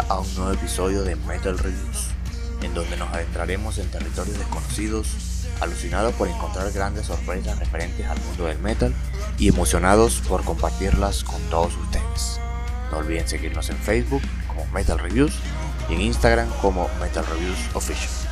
a un nuevo episodio de Metal Reviews, en donde nos adentraremos en territorios desconocidos, alucinados por encontrar grandes sorpresas referentes al mundo del metal y emocionados por compartirlas con todos ustedes. No olviden seguirnos en Facebook como Metal Reviews y en Instagram como Metal Reviews Official.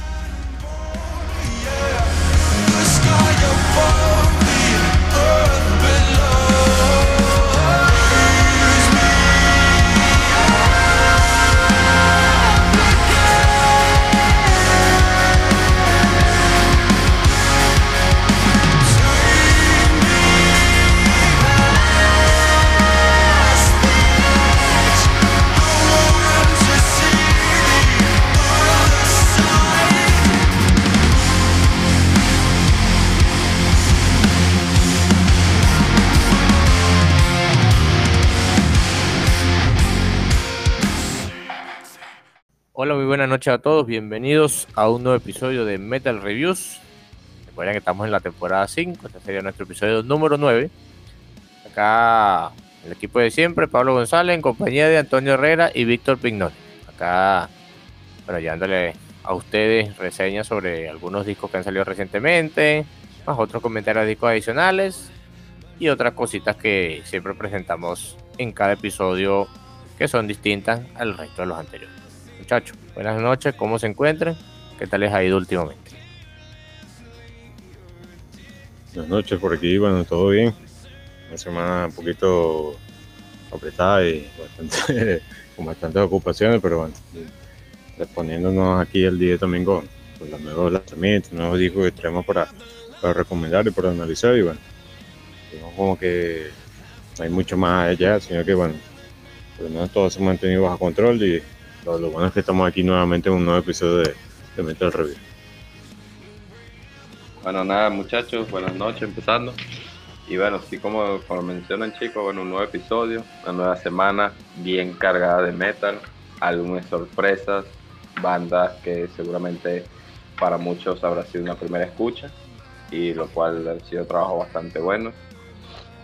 Noches a todos. Bienvenidos a un nuevo episodio de Metal Reviews. Recuerden que estamos en la temporada 5. Este sería nuestro episodio número 9. Acá el equipo de siempre, Pablo González, en compañía de Antonio Herrera y Víctor Pignoli. Acá, bueno, llevándole a ustedes reseñas sobre algunos discos que han salido recientemente, más otros comentarios de discos adicionales y otras cositas que siempre presentamos en cada episodio que son distintas al resto de los anteriores muchachos. Buenas noches, ¿cómo se encuentran? ¿Qué tal les ha ido últimamente? Buenas noches por aquí, bueno, todo bien. Una semana un poquito apretada y bastante, con bastantes ocupaciones, pero bueno, respondiéndonos aquí el día también con, los nuevos lanzamientos, nuevos discos que traemos para, para recomendar y para analizar. Y bueno, como que no hay mucho más allá, sino que bueno, por lo menos todo se ha mantenido bajo control y lo, bueno es que estamos aquí nuevamente en un nuevo episodio de, de Metal Review. Bueno, nada, muchachos, buenas noches, empezando. Y bueno, sí, como, como mencionan chicos, bueno, un nuevo episodio, una nueva semana bien cargada de metal, algunas sorpresas, bandas que seguramente para muchos habrá sido una primera escucha, y lo cual ha sido trabajo bastante bueno.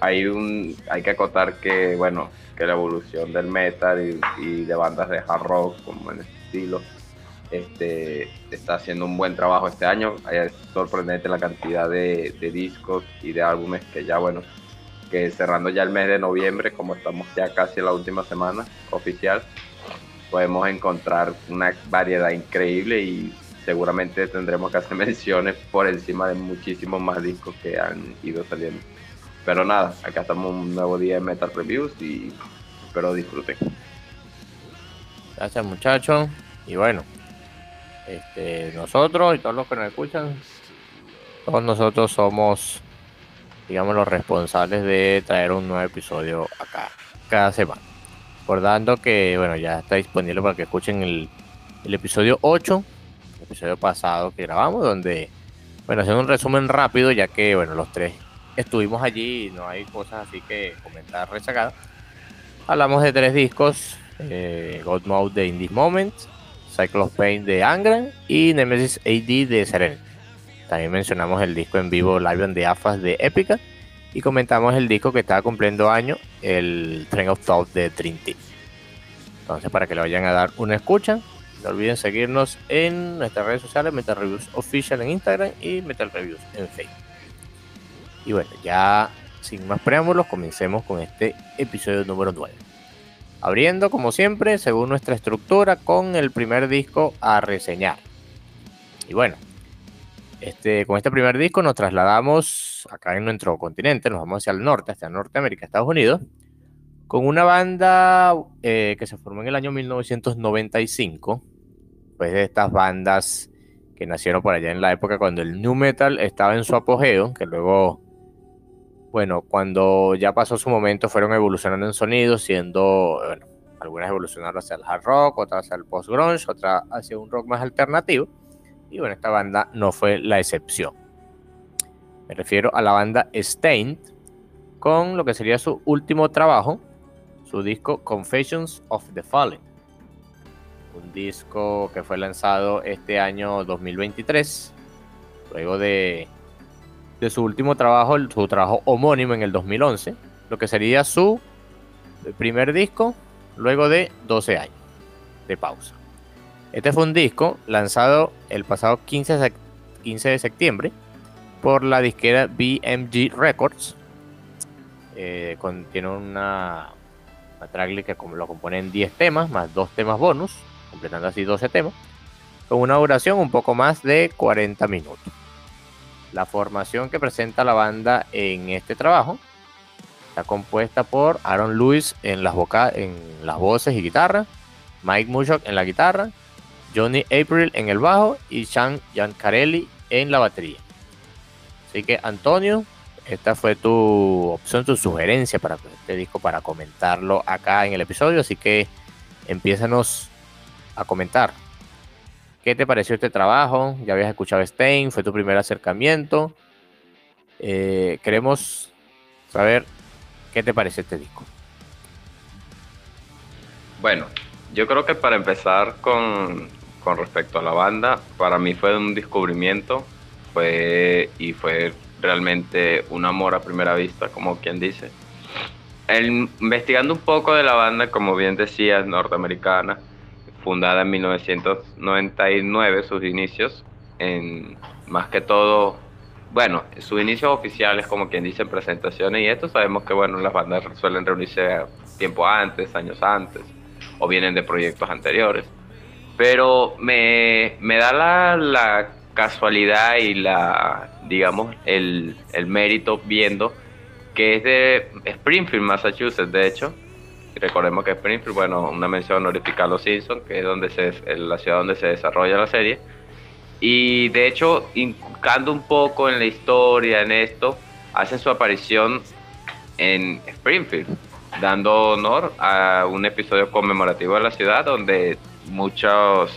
Hay, un, hay que acotar que, bueno, que la evolución del metal y, de bandas de hard rock como en este estilo este, está haciendo un buen trabajo este año. Es sorprendente la cantidad de, discos y de álbumes que ya, bueno, que cerrando ya el mes de noviembre, como estamos ya casi en la última semana oficial, podemos encontrar una variedad increíble y seguramente tendremos que hacer menciones por encima de muchísimos más discos que han ido saliendo. Pero nada, acá estamos un nuevo día de Metal Reviews y espero disfruten. Gracias muchachos. Y bueno, este, nosotros y todos los que nos escuchan, todos nosotros somos, digamos, los responsables de traer un nuevo episodio acá cada semana. Recordando que, bueno, ya está disponible para que escuchen el, episodio 8, el episodio pasado que grabamos, donde, bueno, haciendo un resumen rápido, ya que, bueno, los tres estuvimos allí no hay cosas así que comentar rezagadas. Hablamos de tres discos: eh, God Mode de Indie Moment, Cycle of Pain de Angra y Nemesis AD de Serenity. También mencionamos el disco en vivo Live on the AFAS de Epica y comentamos el disco que estaba cumpliendo año, el Train of Thought de Trinity. Entonces, para que le vayan a dar una escucha, no olviden seguirnos en nuestras redes sociales, Metal Reviews Official en Instagram y Metal Reviews en Facebook. Y bueno, ya sin más preámbulos, comencemos con este episodio número 9. Abriendo, como siempre, según nuestra estructura, con el primer disco a reseñar. Y bueno, este, con este primer disco nos trasladamos acá en nuestro continente, nos vamos hacia el norte, hacia Norteamérica, Estados Unidos, con una banda eh, que se formó en el año 1995, pues de estas bandas que nacieron por allá en la época cuando el new metal estaba en su apogeo, que luego bueno, cuando ya pasó su momento fueron evolucionando en sonido, siendo, bueno, algunas evolucionaron hacia el hard rock, otras hacia el post-grunge, otras hacia un rock más alternativo. Y bueno, esta banda no fue la excepción. Me refiero a la banda Stained, con lo que sería su último trabajo, su disco Confessions of the Fallen. Un disco que fue lanzado este año 2023, luego de de su último trabajo, su trabajo homónimo en el 2011, lo que sería su primer disco luego de 12 años. de pausa. Este fue un disco lanzado el pasado 15 de, 15 de septiembre por la disquera BMG Records. Eh, contiene una, una tracklist que lo componen 10 temas, más 2 temas bonus, completando así 12 temas, con una duración un poco más de 40 minutos. La formación que presenta la banda en este trabajo está compuesta por Aaron Lewis en las, voces y guitarra, Mike Mushok en la guitarra, Johnny April en el bajo y Sean Giancarelli en la batería. Así que Antonio, esta fue tu opción, tu sugerencia para este disco, para comentarlo acá en el episodio. Así que empiezanos a comentar. ¿Qué te pareció este trabajo? ¿Ya habías escuchado Stein? ¿Fue tu primer acercamiento? Eh, queremos saber qué te parece este disco. Bueno, yo creo que para empezar con, con respecto a la banda, para mí fue un descubrimiento fue y fue realmente un amor a primera vista, como quien dice. investigando un poco de la banda, como bien decías, norteamericana, fundada en 1999, sus inicios, en más que todo, bueno, sus inicios oficiales, como quien dice, en presentaciones, y esto sabemos que, bueno, las bandas suelen reunirse tiempo antes, años antes, o vienen de proyectos anteriores. Pero me, me da la, la casualidad y la, digamos, el, el mérito viendo que es de Springfield, Massachusetts, de hecho, recordemos que Springfield, bueno, una mención honorífica a los Simpsons, que es donde se, la ciudad donde se desarrolla la serie. Y de hecho, incando un poco en la historia, en esto, hacen su aparición en Springfield, dando honor a un episodio conmemorativo de la ciudad donde muchos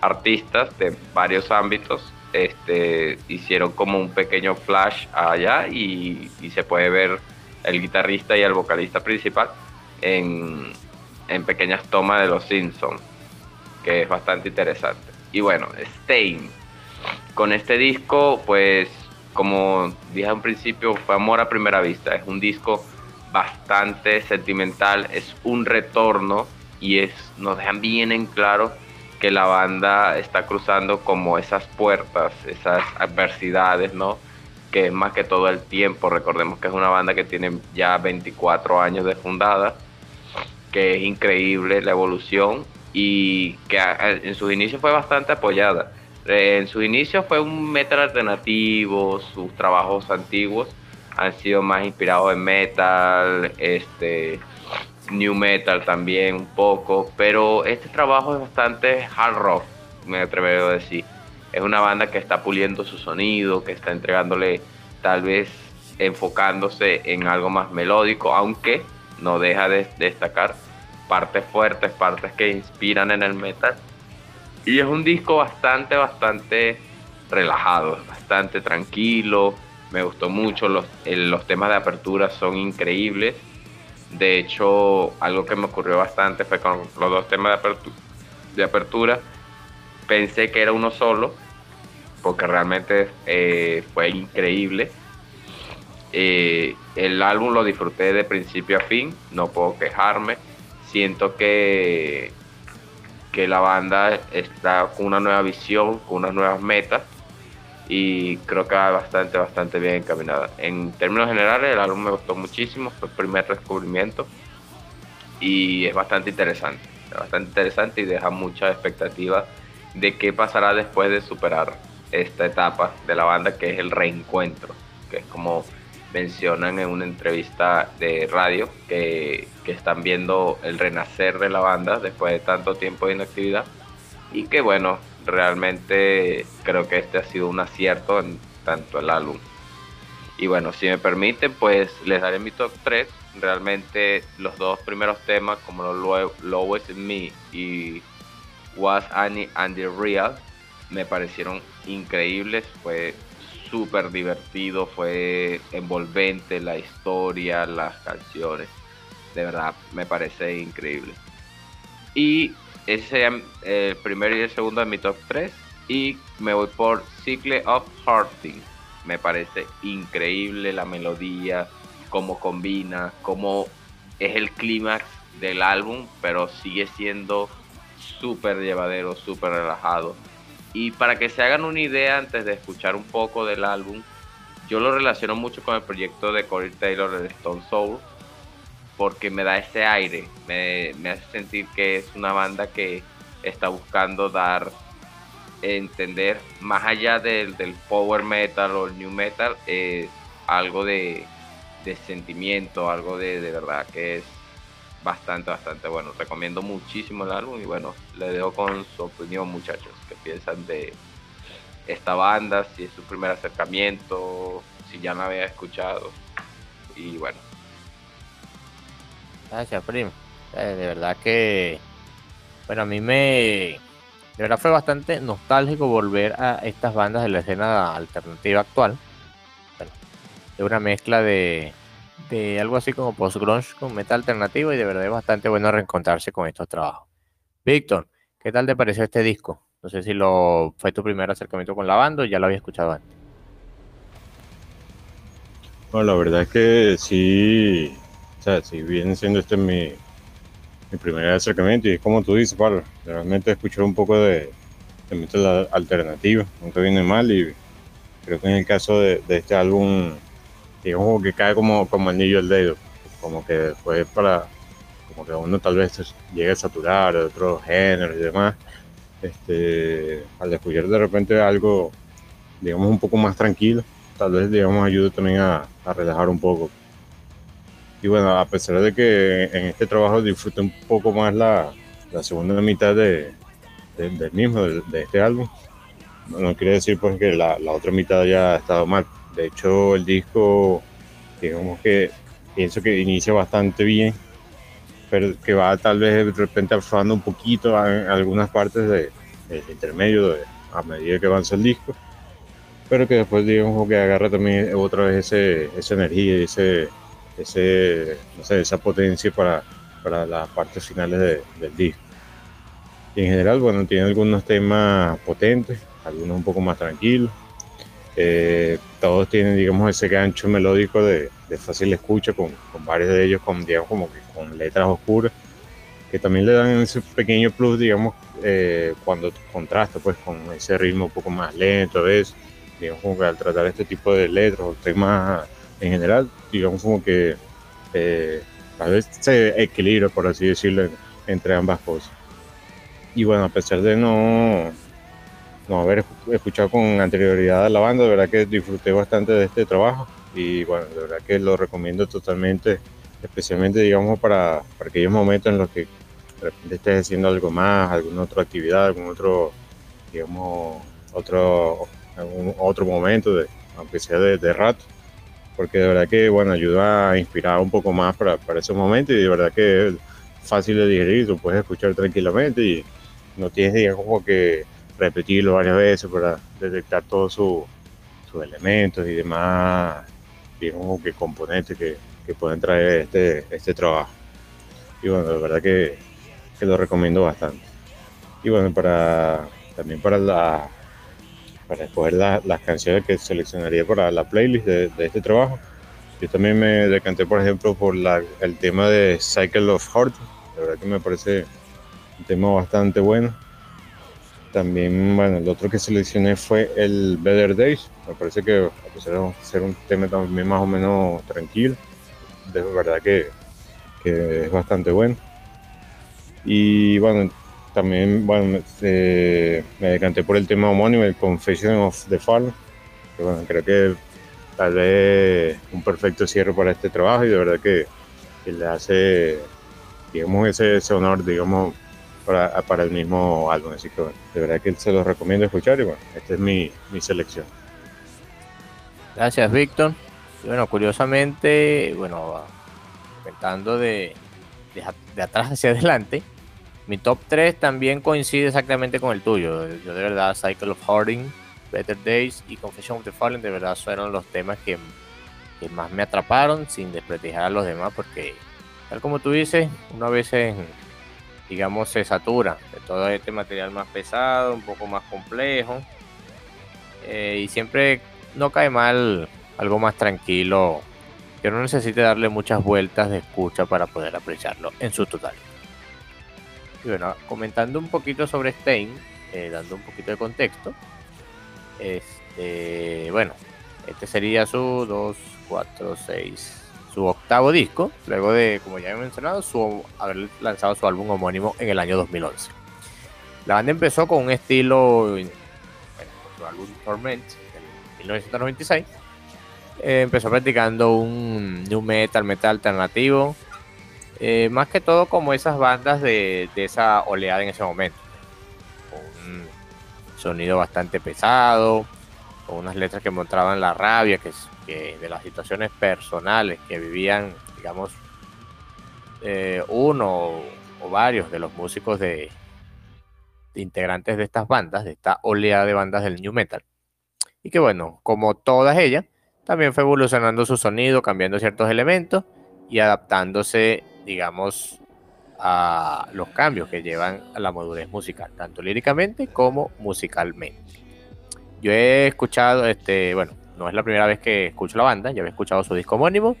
artistas de varios ámbitos este, hicieron como un pequeño flash allá y se puede ver el guitarrista y el vocalista principal en, pequeñas tomas de los Simpsons, que es bastante interesante. Y bueno, Stein. Con este disco, pues, como dije al principio, fue amor a primera vista. Es un disco bastante sentimental, es un retorno y es, nos dejan bien en claro que la banda está cruzando como esas puertas, esas adversidades, ¿no? Que es más que todo el tiempo. Recordemos que es una banda que tiene ya 24 años de fundada que es increíble la evolución y que en sus inicios fue bastante apoyada. Eh, en sus inicios fue un metal alternativo, sus trabajos antiguos han sido más inspirados en metal, este, new metal también un poco, pero este trabajo es bastante hard rock, me atrevo a decir. Es una banda que está puliendo su sonido, que está entregándole tal vez enfocándose en algo más melódico, aunque no deja de destacar partes fuertes, partes que inspiran en el metal. Y es un disco bastante, bastante relajado, bastante tranquilo. Me gustó mucho, los, los temas de apertura son increíbles. De hecho, algo que me ocurrió bastante fue con los dos temas de apertura. Pensé que era uno solo, porque realmente eh, fue increíble. Eh, el álbum lo disfruté de principio a fin, no puedo quejarme siento que, que la banda está con una nueva visión, con unas nuevas metas y creo que va bastante, bastante bien encaminada. En términos generales, el álbum me gustó muchísimo, fue el primer descubrimiento y es bastante interesante, bastante interesante y deja mucha expectativa de qué pasará después de superar esta etapa de la banda que es el reencuentro, que es como mencionan en una entrevista de radio que, están viendo el renacer de la banda después de tanto tiempo de inactividad y que bueno, realmente creo que este ha sido un acierto en tanto el álbum. Y bueno, si me permiten, pues les daré mi top 3. Realmente los dos primeros temas, como Lowest Me y Was Annie and the Real, me parecieron increíbles. Fue súper divertido, fue envolvente la historia, las canciones. De verdad, me parece increíble. Y ese sería el primero y el segundo de mi top 3. Y me voy por Cycle of Hearting. Me parece increíble la melodía, cómo combina, cómo es el clímax del álbum, pero sigue siendo súper llevadero, súper relajado. Y para que se hagan una idea antes de escuchar un poco del álbum, yo lo relaciono mucho con el proyecto de Corey Taylor de Stone Soul, porque me da ese aire, me, me hace sentir que es una banda que está buscando dar entender más allá del, del power metal o el new metal eh, algo de, de, sentimiento algo de, de, verdad que es bastante bastante bueno. Recomiendo muchísimo el álbum y bueno le dejo con su opinión muchachos. Que piensan de esta banda si es su primer acercamiento si ya me había escuchado. Y bueno. Gracias primo. Eh, de verdad que bueno a mí me de verdad fue bastante nostálgico volver a estas bandas de la escena alternativa actual. Bueno, de una mezcla de, de algo así como post-grunge con metal alternativo y de verdad es bastante bueno reencontrarse con estos trabajos. Víctor, ¿qué tal te pareció este disco? No sé si lo fue tu primer acercamiento con la banda o ya lo había escuchado antes. Bueno, la verdad es que sí, o sea, si viene siendo este mi, mi primer acercamiento y es como tú dices, Pablo, realmente escuchar un poco de, metal alternativa, nunca viene mal y creo que en el caso de este álbum, digamos que cae como, como anillo al dedo, como que fue para, como que uno tal vez llegue a saturar de otros géneros y demás, este, al escuchar de repente algo, digamos, un poco más tranquilo, tal vez, digamos, ayude también a, a relajar un poco. Y bueno, a pesar de que en este trabajo disfruté un poco más la, la segunda mitad de, de, del mismo, de, este álbum, no quiere decir pues que la, la, otra mitad haya estado mal. De hecho, el disco, digamos que pienso que inicia bastante bien, pero que va tal vez de repente aflojando un poquito en algunas partes de, del intermedio a medida que avanza el disco, pero que después digamos que agarra también otra vez ese, esa energía y ese ese, no sé, esa potencia para, para las partes finales de, del disco. Y en general, bueno, tiene algunos temas potentes, algunos un poco más tranquilos. Eh, todos tienen, digamos, ese gancho melódico de, de fácil escucha, con, con, varios de ellos con, digamos, como que con letras oscuras, que también le dan ese pequeño plus, digamos, eh, cuando contrasta pues con ese ritmo un poco más lento a veces, digamos, como que al tratar este tipo de letras o temas en general, digamos como que eh, a veces se equilibra, por así decirlo, entre ambas cosas. Y bueno, a pesar de no, no haber escuchado con anterioridad a la banda, de verdad que disfruté bastante de este trabajo y bueno, de verdad que lo recomiendo totalmente, especialmente digamos para, para aquellos momentos en los que de repente estés haciendo algo más, alguna otra actividad, algún otro, digamos, otro, algún otro momento, de, aunque sea de, de rato porque de verdad que, bueno, ayuda a inspirar un poco más para, para esos momentos y de verdad que es fácil de digerir, lo puedes escuchar tranquilamente y no tienes, digamos, que repetirlo varias veces para detectar todos sus su elementos y demás, digamos, que componentes que, que, pueden traer este, este trabajo. Y bueno, de verdad que, que lo recomiendo bastante. Y bueno, para también para la, para escoger la, las canciones que seleccionaría para la playlist de, de, este trabajo. Yo también me decanté, por ejemplo, por la, el tema de Cycle of Heart. La verdad que me parece un tema bastante bueno. También, bueno, el otro que seleccioné fue el Better Days. Me parece que, a pesar de ser un tema también más o menos tranquilo, de verdad que, que es bastante bueno. Y bueno, también bueno, eh, me decanté por el tema homónimo, el Confession of the Fall, creo que tal vez un perfecto cierre para este trabajo y de verdad que, que le hace, digamos, ese, ese, honor, digamos, para, para el mismo álbum. Así que bueno, de verdad que se los recomiendo escuchar y bueno, esta es mi, mi selección. Gracias, Víctor. Bueno, curiosamente, bueno, comentando de, de, de atrás hacia adelante, mi top 3 también coincide exactamente con el tuyo. Yo de verdad, Cycle of Harding, Better Days y Confession of the Fallen, de verdad fueron los temas que, que más me atraparon, sin desprestigiar a los demás, porque tal como tú dices, una vez digamos, se satura de todo este material más pesado, un poco más complejo, eh, y siempre no cae mal algo más tranquilo, que no necesite darle muchas vueltas de escucha para poder apreciarlo en su totalidad. Y bueno, comentando un poquito sobre Stein, eh, dando un poquito de contexto. Este, bueno, este sería su 2, 4, 6, su octavo disco, luego de, como ya he mencionado, su, haber lanzado su álbum homónimo en el año 2011. La banda empezó con un estilo, bueno, su álbum Torment, en 1996. Eh, empezó practicando un new metal, metal alternativo, eh, más que todo como esas bandas de, de, esa oleada en ese momento. Un sonido bastante pesado, con unas letras que mostraban la rabia que, de las situaciones personales que vivían, digamos, eh, uno o, varios de los músicos de, de, integrantes de estas bandas, de esta oleada de bandas del new metal. Y que bueno, como todas ellas, también fue evolucionando su sonido, cambiando ciertos elementos y adaptándose, digamos, a los cambios que llevan a la madurez musical, tanto líricamente como musicalmente. Yo he escuchado, este, bueno, no es la primera vez que escucho la banda, ya había escuchado su disco homónimo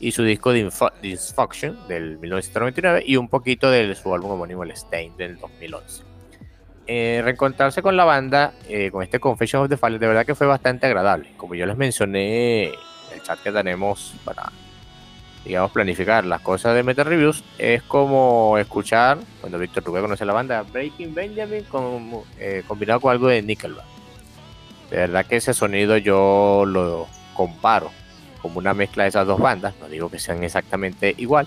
y su disco Dysfunction del 1999 y un poquito de su álbum homónimo El Stain del 2011. Eh, reencontrarse con la banda, eh, con este Confession of the Fallen, de verdad que fue bastante agradable. Como yo les mencioné en el chat que tenemos para, digamos, planificar las cosas de Meta Reviews, es como escuchar, cuando Víctor Rubén conoce la banda, Breaking Benjamin con, eh, combinado con algo de Nickelback. De verdad que ese sonido yo lo comparo como una mezcla de esas dos bandas. No digo que sean exactamente igual,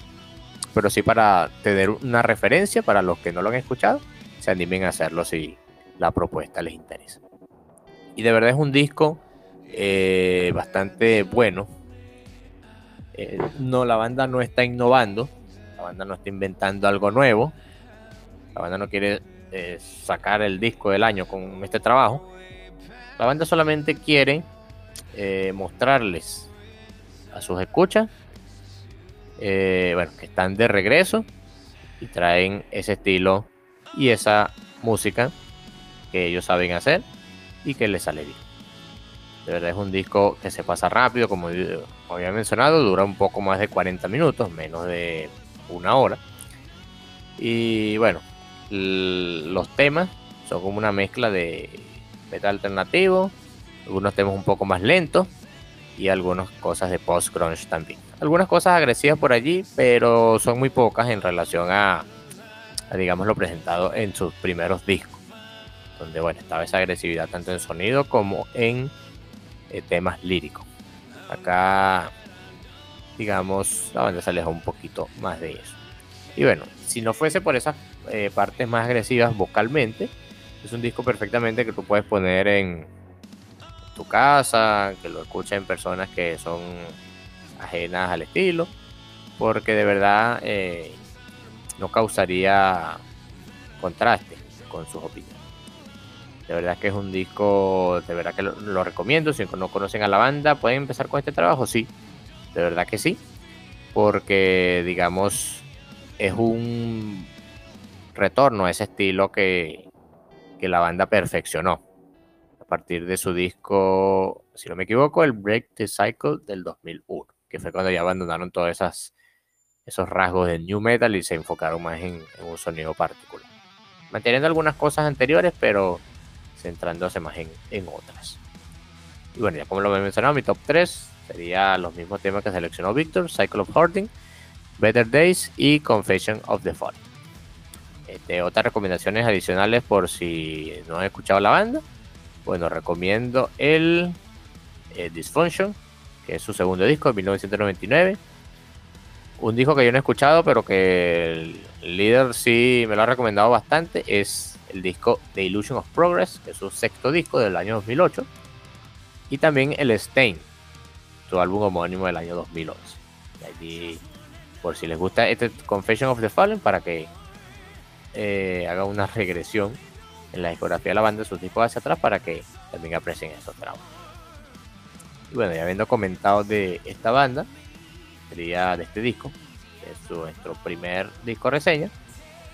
pero sí para tener una referencia para los que no lo han escuchado, se animen a hacerlo si la propuesta les interesa. Y de verdad es un disco eh, bastante bueno. Eh, no, la banda no está innovando, la banda no está inventando algo nuevo, la banda no quiere eh, sacar el disco del año con este trabajo la banda solamente quiere eh, mostrarles a sus escuchas, eh, bueno, que están de regreso y traen ese estilo y esa música que ellos saben hacer y que les sale bien. De verdad es un disco que se pasa rápido, como, había mencionado, dura un poco más de 40 minutos, menos de una hora. Y bueno, los temas son como una mezcla de metal alternativo, algunos temas un poco más lentos y algunas cosas de post-grunge también. Algunas cosas agresivas por allí, pero son muy pocas en relación a, digamos, lo presentado en sus primeros discos, donde, bueno, estaba esa agresividad tanto en sonido como en eh, temas líricos. Acá, digamos, la banda se un poquito más de eso. Y bueno, si no fuese por esas eh, partes más agresivas vocalmente, es un disco perfectamente que tú puedes poner en tu casa, que lo escuchen personas que son ajenas al estilo, porque de verdad eh, no causaría contraste con sus opiniones. De verdad que es un disco, de verdad que lo, lo, recomiendo. Si no conocen a la banda, pueden empezar con este trabajo, sí. De verdad que sí. Porque, digamos, es un retorno a ese estilo que, que la banda perfeccionó a partir de su disco, si no me equivoco, el Break the Cycle del 2001, que fue cuando ya abandonaron todos esas, esos rasgos del new metal y se enfocaron más en, un sonido particular. Manteniendo algunas cosas anteriores, pero centrándose más en, en otras. Y bueno, ya como lo he mencionado, mi top 3 sería los mismos temas que seleccionó Victor, Cycle of Hoarding, Better Days y Confession of the Fall. Este, otras recomendaciones adicionales por si no han escuchado la banda. Bueno, recomiendo el eh, Dysfunction, que es su segundo disco de 1999. Un disco que yo no he escuchado, pero que el líder sí me lo ha recomendado bastante. Es el disco The Illusion of Progress, que es su sexto disco del año 2008. Y también el Stain, su álbum homónimo del año 2011. Y por si les gusta este Confession of the Fallen, para que eh, haga una regresión en la discografía de la banda, sus discos hacia atrás, para que también aprecien esos trabajos. Y bueno, ya habiendo comentado de esta banda, sería de este disco, que es nuestro primer disco reseña,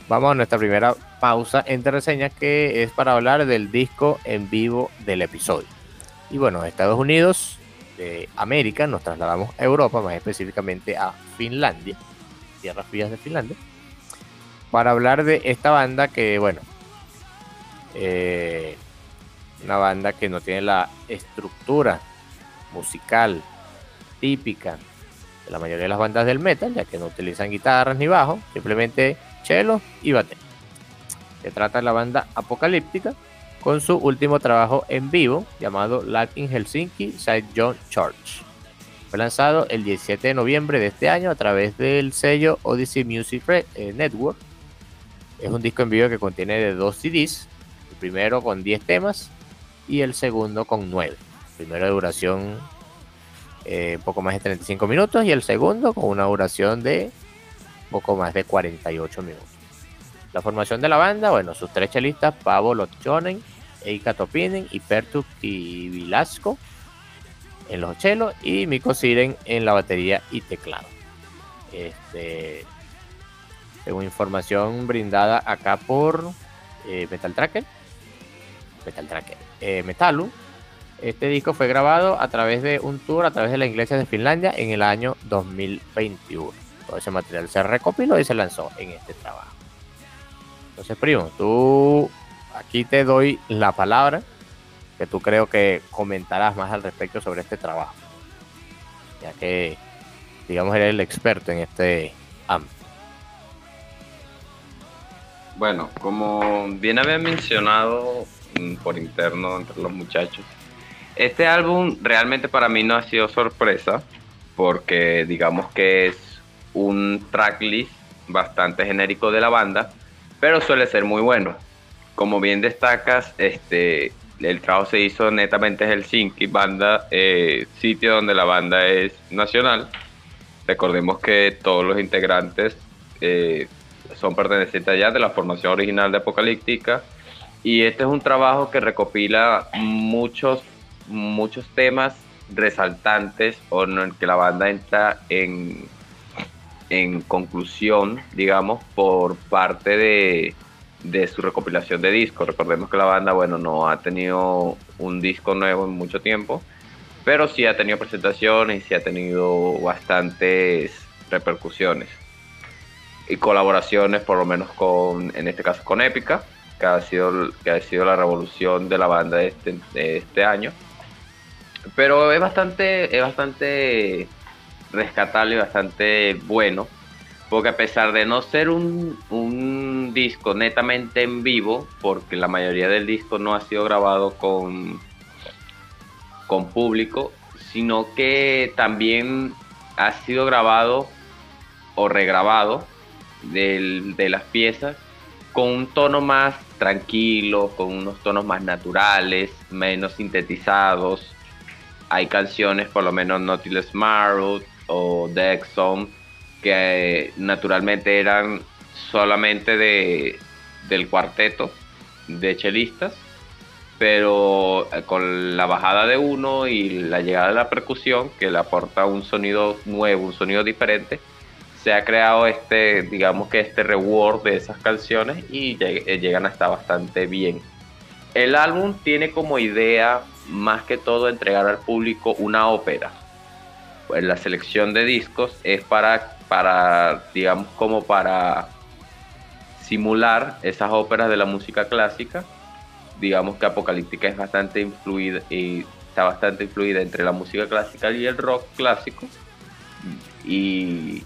vamos a nuestra primera pausa entre reseñas, que es para hablar del disco en vivo del episodio. Y bueno, Estados Unidos, de América, nos trasladamos a Europa, más específicamente a Finlandia, tierras frías de Finlandia para hablar de esta banda que, bueno, eh, una banda que no tiene la estructura musical típica de la mayoría de las bandas del metal, ya que no utilizan guitarras ni bajo, simplemente cello y batería. Se trata de la banda Apocalíptica con su último trabajo en vivo llamado Live in Helsinki Side John Church. Fue lanzado el 17 de noviembre de este año a través del sello Odyssey Music eh, Network. Es un disco en vivo que contiene de dos CDs, el primero con 10 temas y el segundo con 9. El primero de duración eh, poco más de 35 minutos y el segundo con una duración de poco más de 48 minutos. La formación de la banda, bueno, sus tres chelistas, Pavo Lochonen, Eika Topinen y Pertu Vilasco en los chelos y Miko Siren en la batería y teclado. Este, según información brindada acá por eh, Metal Tracker, Metal Tracker, eh, Metalu, este disco fue grabado a través de un tour a través de la iglesia de Finlandia en el año 2021. Todo ese material se recopiló y se lanzó en este trabajo. Entonces, primo, tú aquí te doy la palabra que tú creo que comentarás más al respecto sobre este trabajo. Ya que, digamos, eres el experto en este ámbito. Bueno, como bien había mencionado mm, por interno entre los muchachos, este álbum realmente para mí no ha sido sorpresa, porque digamos que es un tracklist bastante genérico de la banda, pero suele ser muy bueno. Como bien destacas, este, el trabajo se hizo netamente en Helsinki, banda, eh, sitio donde la banda es nacional. Recordemos que todos los integrantes eh, son pertenecientes allá de la formación original de Apocalíptica. Y este es un trabajo que recopila muchos muchos temas resaltantes o en que la banda entra en, en conclusión, digamos, por parte de, de su recopilación de discos. Recordemos que la banda, bueno, no ha tenido un disco nuevo en mucho tiempo, pero sí ha tenido presentaciones y sí ha tenido bastantes repercusiones y colaboraciones, por lo menos con, en este caso con Épica, que ha sido, que ha sido la revolución de la banda este, de este año. Pero es bastante, es bastante rescatable y bastante bueno. Porque a pesar de no ser un, un, disco netamente en vivo, porque la mayoría del disco no ha sido grabado con, con público, sino que también ha sido grabado o regrabado de, las piezas con un tono más tranquilo, con unos tonos más naturales, menos sintetizados, hay canciones, por lo menos Nautilus Marrow o The que naturalmente eran solamente de, del cuarteto de chelistas, pero eh, con la bajada de uno y la llegada de la percusión, que le aporta un sonido nuevo, un sonido diferente, se ha creado este, digamos que este reward de esas canciones y eh, llegan a estar bastante bien. El álbum tiene como idea más que todo entregar al público una ópera. Pues la selección de discos es para, para, digamos, como para simular esas óperas de la música clásica. Digamos que Apocalíptica es bastante influida y está bastante influida entre la música clásica y el rock clásico. Y,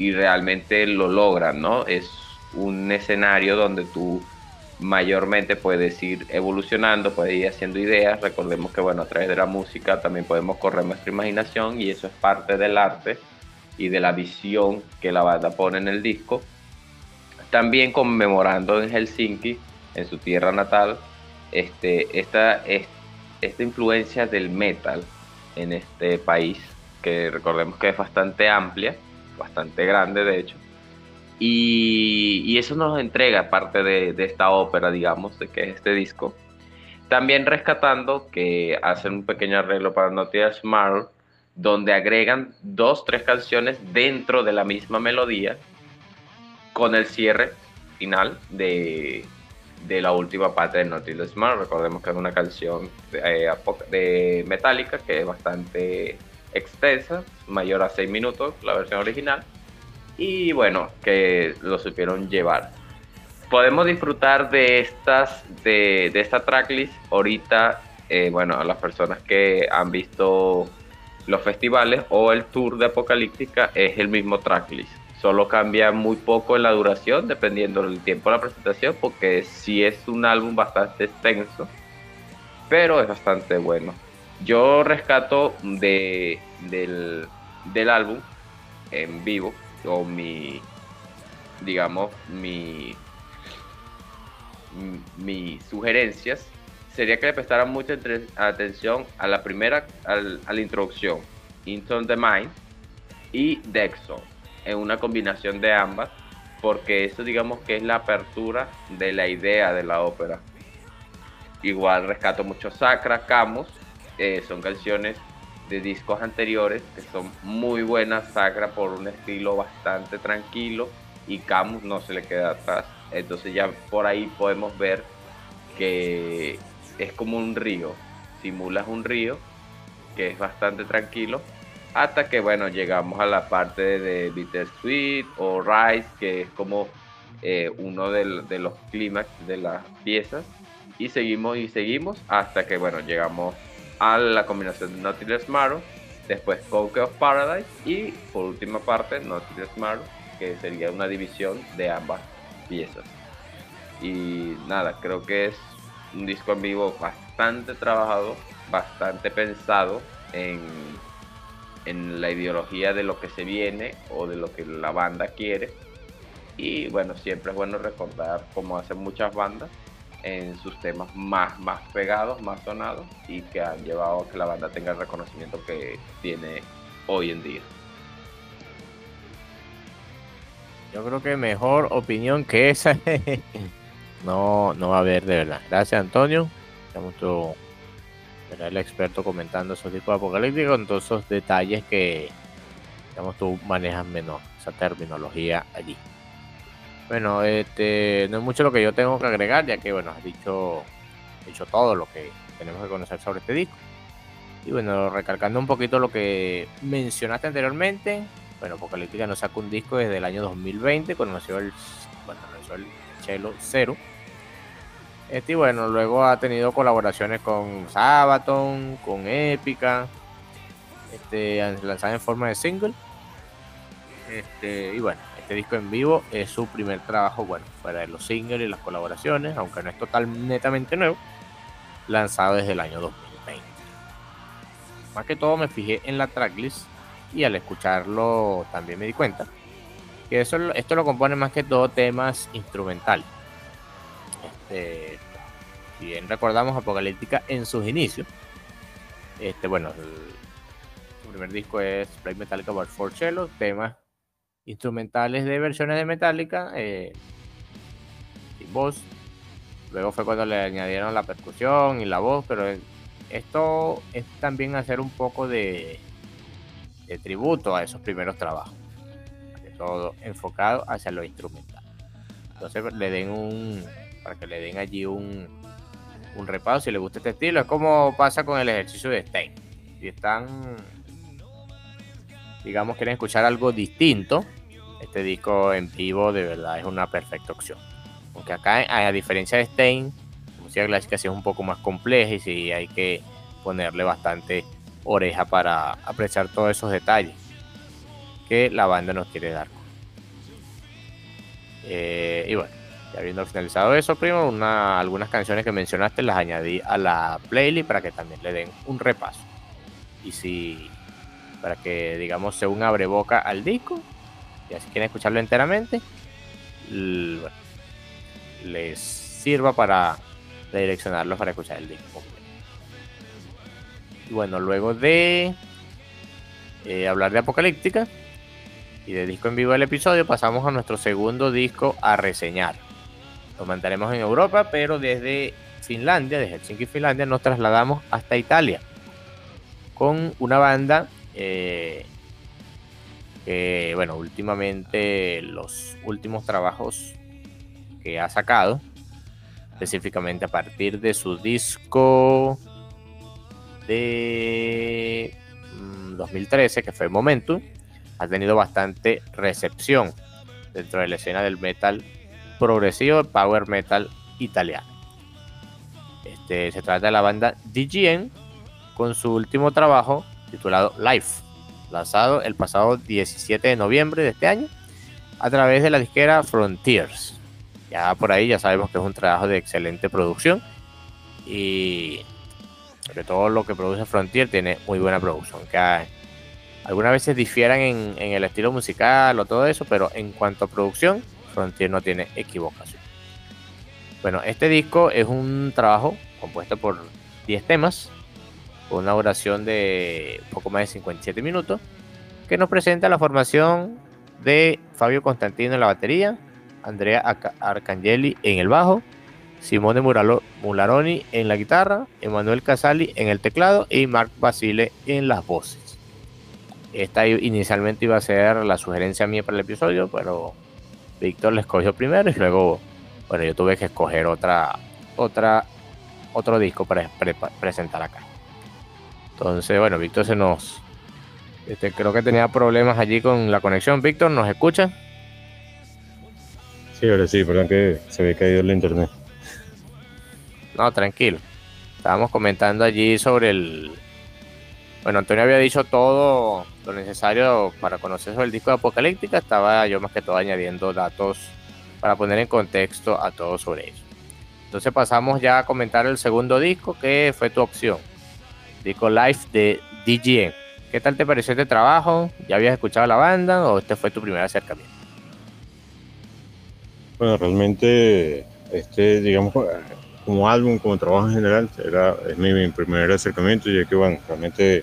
y realmente lo logran, ¿no? Es un escenario donde tú mayormente puedes ir evolucionando, puedes ir haciendo ideas. Recordemos que, bueno, a través de la música también podemos correr nuestra imaginación y eso es parte del arte y de la visión que la banda pone en el disco. También conmemorando en Helsinki, en su tierra natal, este, esta, esta influencia del metal en este país, que recordemos que es bastante amplia, bastante grande de hecho y, eso nos entrega parte de, esta ópera, digamos, de que es este disco. También rescatando que hacen un pequeño arreglo para Notia Smart, donde agregan dos, tres canciones dentro de la misma melodía, con el cierre final de, la última parte de Naughty Smart. Recordemos que es una canción de, eh, de Metallica que es bastante extensa, mayor a 6 minutos, la versión original y bueno, que lo supieron llevar. podemos disfrutar de estas, de, de esta tracklist ahorita, eh, bueno, las personas que han visto los festivales o el tour de Apocalíptica es el mismo tracklist. Solo cambia muy poco en la duración dependiendo del tiempo de la presentación porque sí es un álbum bastante extenso, pero es bastante bueno. Yo rescato de, del, del álbum en vivo o mi, digamos, mi, mis sugerencias sería que le prestaran mucha atención a la primera, a la introducción, Into the Mind y Dexo, en una combinación de ambas, porque eso digamos que es la apertura de la idea de la ópera. Igual rescato mucho Sacra, Camus, eh, son canciones de discos anteriores que son muy buenas, Sacra por un estilo bastante tranquilo y Camus no se le queda atrás. Entonces ya por ahí podemos ver que es como un río, simulas un río que es bastante tranquilo hasta que bueno llegamos a la parte de Bittersweet o Rise que es como eh, uno de, de los clímax de las piezas y seguimos y seguimos hasta que bueno llegamos a la combinación de Nautilus Marrow después Coke of Paradise y por última parte Nautilus Marrow que sería una división de ambas piezas y nada creo que es un disco en vivo bastante trabajado, bastante pensado en, en la ideología de lo que se viene o de lo que la banda quiere. Y bueno, siempre es bueno recordar como hacen muchas bandas en sus temas más, más pegados, más sonados y que han llevado a que la banda tenga el reconocimiento que tiene hoy en día. Yo creo que mejor opinión que esa no, no va a haber de verdad. Gracias, Antonio. Estamos tú, el experto comentando esos tipos apocalípticos, con todos esos detalles que digamos, tú manejas menos esa terminología allí. Bueno, este, no es mucho lo que yo tengo que agregar, ya que bueno, has dicho, todo lo que tenemos que conocer sobre este disco. Y bueno, recalcando un poquito lo que mencionaste anteriormente, bueno, Apocalíptica nos sacó un disco desde el año 2020, cuando el, bueno, nació el Chelo Cero. Este, y bueno, luego ha tenido colaboraciones con Sabaton, con Epica, este, lanzada en forma de single. Este, y bueno, este disco en vivo es su primer trabajo, bueno, fuera de los singles y las colaboraciones, aunque no es total netamente nuevo, lanzado desde el año 2020. Más que todo me fijé en la tracklist y al escucharlo también me di cuenta que eso, esto lo compone más que todo temas instrumentales. Este, bien recordamos Apocalíptica en sus inicios, este, bueno, su primer disco es Play Metallica for Cello, temas instrumentales de versiones de Metallica, eh, sin voz. Luego fue cuando le añadieron la percusión y la voz, pero esto es también hacer un poco de, tributo a esos primeros trabajos todo enfocado hacia lo instrumental. Entonces le den un, para que le den allí un, un repaso si le gusta este estilo. Es como pasa con el ejercicio de Stein. Si están, digamos, quieren escuchar algo distinto, este disco en vivo de verdad es una perfecta opción. Aunque acá, a diferencia de Stein, la música clásica sí es un poco más compleja y sí hay que ponerle bastante oreja para apreciar todos esos detalles que la banda nos quiere dar. Eh, y bueno, ya habiendo finalizado eso, primo, una, algunas canciones que mencionaste las añadí a la playlist para que también le den un repaso. Y si, para que digamos se un abre boca al disco, y así quieren escucharlo enteramente, les sirva para redireccionarlos para escuchar el disco. Y bueno, luego de eh, hablar de Apocalíptica, y de disco en vivo del episodio pasamos a nuestro segundo disco a reseñar. Lo mandaremos en Europa, pero desde Finlandia, desde Helsinki, Finlandia, nos trasladamos hasta Italia con una banda eh, que, bueno, últimamente los últimos trabajos que ha sacado, específicamente a partir de su disco de 2013, mm, que fue Momentum, ha tenido bastante recepción dentro de la escena del metal progresivo power metal italiano. Este, se trata de la banda DGN con su último trabajo titulado Life, lanzado el pasado 17 de noviembre de este año a través de la disquera Frontiers. Ya por ahí ya sabemos que es un trabajo de excelente producción y sobre todo lo que produce Frontier tiene muy buena producción. Que algunas veces difieran en, en, el estilo musical o todo eso, pero en cuanto a producción, Frontier no tiene equivocación. Bueno, este disco es un trabajo compuesto por 10 temas, con una duración de poco más de 57 minutos, que nos presenta la formación de Fabio Constantino en la batería, Andrea Arcangeli en el bajo, Simone Mularoni en la guitarra, Emanuel Casali en el teclado y Marc Basile en las voces. Esta inicialmente iba a ser la sugerencia mía para el episodio, pero Víctor la escogió primero y luego, bueno, yo tuve que escoger otra, otra, otro disco para presentar acá. Entonces, bueno, Víctor se nos, este, creo que tenía problemas allí con la conexión. Víctor, ¿nos escucha? Sí, ahora sí, perdón que se había caído el internet. No, tranquilo. Estábamos comentando allí sobre el. Bueno, Antonio había dicho todo lo necesario para conocer sobre el disco de Apocalíptica. Estaba yo más que todo añadiendo datos para poner en contexto a todos sobre eso. Entonces pasamos ya a comentar el segundo disco, que fue tu opción. Disco Live de DGN. ¿Qué tal te pareció este trabajo? ¿Ya habías escuchado la banda o este fue tu primer acercamiento? Bueno, realmente, este, digamos, como álbum, como trabajo en general, era, es mi, primer acercamiento, ya que, bueno, realmente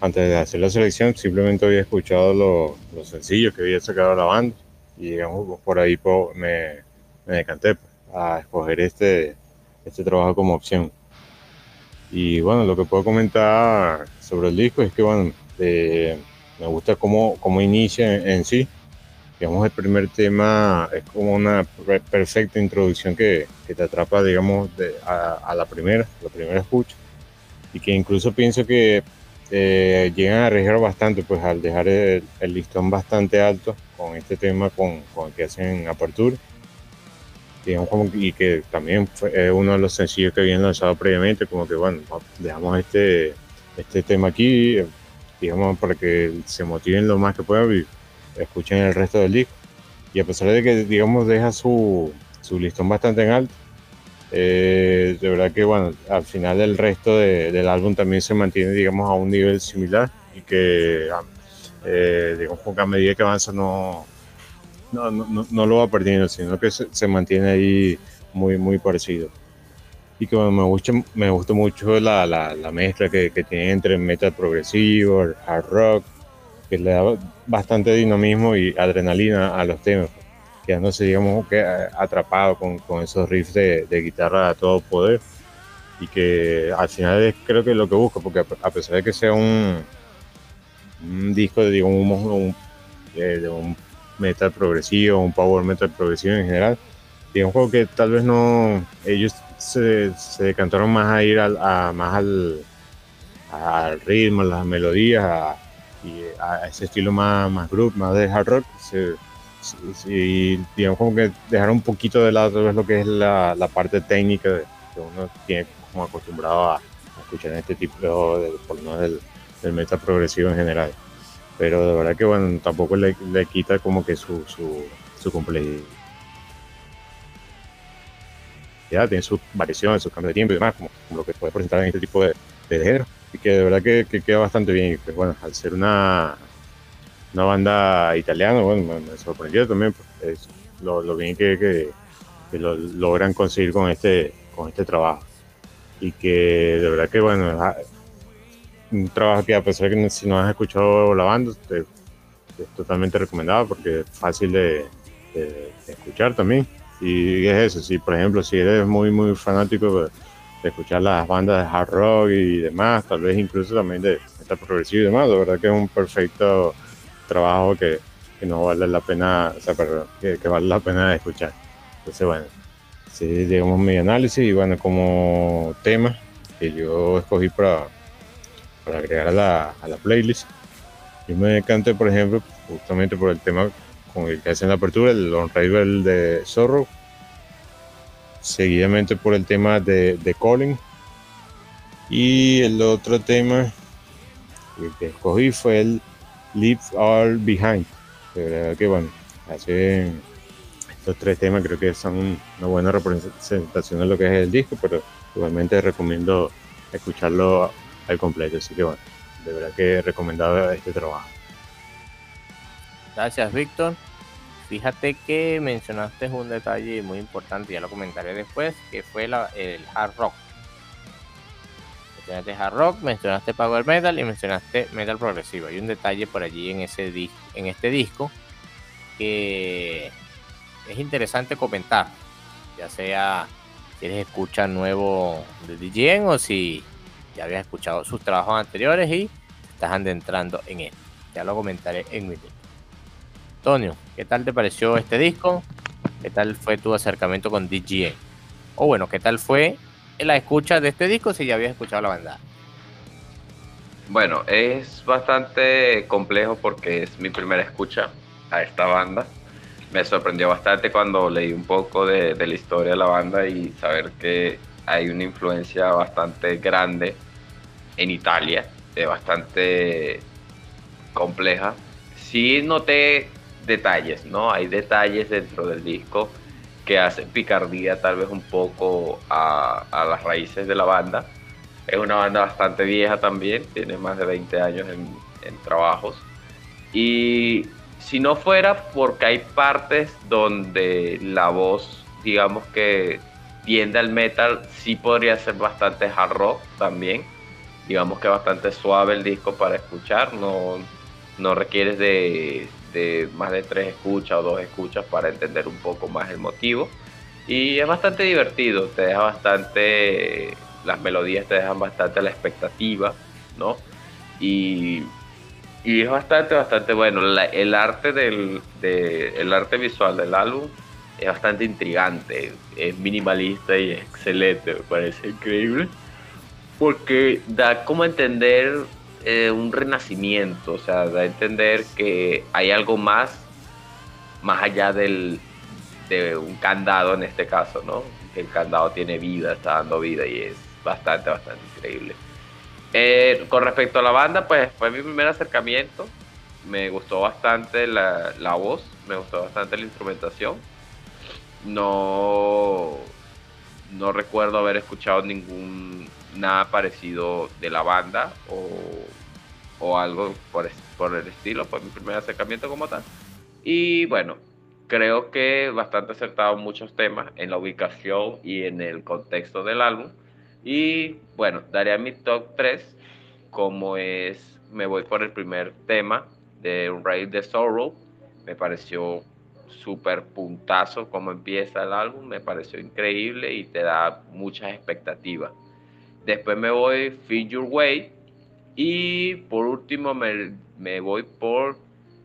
antes de hacer la selección simplemente había escuchado los sencillos que había sacado la banda y, digamos, por ahí me, me decanté pues, a escoger este, este trabajo como opción. Y bueno, lo que puedo comentar sobre el disco es que, bueno, eh, me gusta cómo, cómo inicia en sí digamos, el primer tema es como una perfecta introducción que, que te atrapa, digamos, a, la primera, la primera escucha. Y que incluso pienso que eh, llegan a arriesgar bastante, pues al dejar el, listón bastante alto con este tema con, con el que hacen apertura. Digamos, como, y que también fue uno de los sencillos que habían lanzado previamente, como que bueno, dejamos este, este tema aquí, digamos, para que se motiven lo más que puedan escuchen el resto del disco. Y a pesar de que, digamos, deja su, su listón bastante en alto, eh, de verdad que, bueno, al final el resto del álbum también se mantiene, digamos, a un nivel similar y que, ah, eh, digamos, a medida que avanza no, no, no, no, lo va perdiendo, sino que se, mantiene ahí muy, muy parecido. Y que me, gusta, me gusta mucho la, la, la mezcla que, que, tiene entre metal progresivo, hard rock, que le da bastante dinamismo y adrenalina a los temas, quedándose, digamos, que atrapado con, con esos riffs de, de, guitarra a todo poder y que al final es creo que lo que busco, porque a pesar de que sea un, un disco de, un, de, un metal progresivo, un power metal progresivo en general, digamos que tal vez no, ellos se, se decantaron más a ir al, a, más al, al ritmo, a las melodías, a, y a ese estilo más, más group, más de hard rock, y digamos como que dejar un poquito de lado lo que es la, la parte técnica que uno tiene como acostumbrado a, escuchar en este tipo de, por lo menos del, metal progresivo en general. Pero de verdad que bueno, tampoco le, le quita como que su, su, su complejidad. Tiene sus variaciones, sus cambios de tiempo y demás, como, lo que puede presentar en este tipo de, de género y que de verdad que, queda bastante bien. Pues bueno, al ser una, una banda italiana, bueno, me, sorprendió también pues, lo, bien que, que, lo logran conseguir con este, con este trabajo. Y que de verdad que bueno, un trabajo que a pesar de que si no has escuchado la banda, es totalmente recomendado porque es fácil de, escuchar también. Y es eso, si por ejemplo, si eres muy, muy fanático de escuchar las bandas de hard rock y demás, tal vez incluso también de metal progresivo y demás. La verdad que es un perfecto trabajo que, que no vale la pena, o sea, perdón, que, vale la pena escuchar. Entonces, bueno, sí, digamos mi análisis y bueno, como tema que yo escogí para, para agregar a la, a la playlist, yo me decanté, por ejemplo, justamente por el tema con el que hacen la apertura, el On Rival de Zorro. Seguidamente por el tema de, de Colin. Y el otro tema que escogí fue el Leave All Behind. De verdad que bueno, hace estos tres temas creo que son una buena representación de lo que es el disco, pero igualmente recomiendo escucharlo al completo. Así que bueno, de verdad que recomendado este trabajo. Gracias, Víctor. Fíjate que mencionaste un detalle muy importante, ya lo comentaré después, que fue el hard rock. Mencionaste hard rock, mencionaste power metal y mencionaste metal progresivo. Hay un detalle por allí en, ese en este disco que es interesante comentar, ya sea si eres escucha nuevo de DJN o si ya habías escuchado sus trabajos anteriores y estás adentrando en él. Ya lo comentaré en mi tiempo. Antonio, ¿qué tal te pareció este disco? ¿Qué tal fue tu acercamiento con DJN? O bueno, ¿qué tal fue la escucha de este disco si ya habías escuchado la banda? Bueno, es bastante complejo porque es mi primera escucha a esta banda. Me sorprendió bastante cuando leí un poco de, de la historia de la banda y saber que hay una influencia bastante grande en Italia, de bastante compleja. Sí noté detalles, ¿no? Hay detalles dentro del disco que hacen picardía tal vez un poco a, las raíces de la banda. Es una banda bastante vieja también, tiene más de 20 años en trabajos. Y si no fuera porque hay partes donde la voz, digamos que tiende al metal, sí podría ser bastante hard rock también. Digamos que bastante suave el disco para escuchar, no, no requieres de, de más de tres escuchas o dos escuchas para entender un poco más el motivo. Y es bastante divertido, te deja bastante, las melodías te dejan bastante la expectativa, ¿no? Y, y es bastante, bastante bueno. el, arte del, de, el arte visual del álbum es bastante intrigante, es minimalista y es excelente, me parece increíble, porque da como entender eh, un renacimiento, o sea, da a entender que hay algo más, más allá del, de un candado en este caso, ¿no? El candado tiene vida, está dando vida y es bastante, bastante increíble. Eh, con respecto a la banda, pues fue mi primer acercamiento. Me gustó bastante la, la voz, me gustó bastante la instrumentación no, no recuerdo haber escuchado ningún nada parecido de la banda o, algo por, por, el estilo, fue mi primer acercamiento como tal. Y bueno, creo que bastante acertado muchos temas, en la ubicación y en el contexto del álbum. Y bueno, daría mi top 3, como es, me voy por el primer tema de Raid the Sorrow, me pareció súper puntazo como empieza el álbum, me pareció increíble y te da muchas expectativas. Después me voy Feel Your Way y por último me, me voy por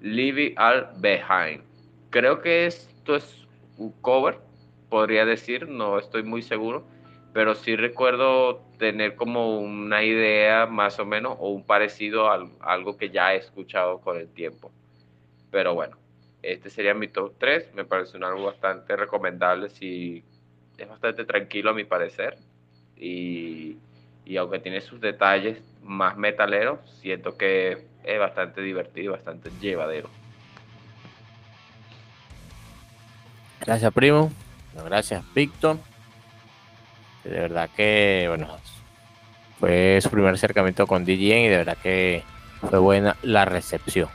Leave It All Behind. Creo que esto es un cover, podría decir, no estoy muy seguro, pero sí recuerdo tener como una idea más o menos o un parecido a algo que ya he escuchado con el tiempo. Pero bueno, este sería mi top 3. Me parece un álbum bastante recomendable. Si es bastante tranquilo a mi parecer. Y, aunque tiene sus detalles más metaleros, siento que es bastante divertido y bastante llevadero. Gracias, primo. Gracias, Víctor. De verdad que, bueno, fue su primer acercamiento con DJN y de verdad que fue buena la recepción.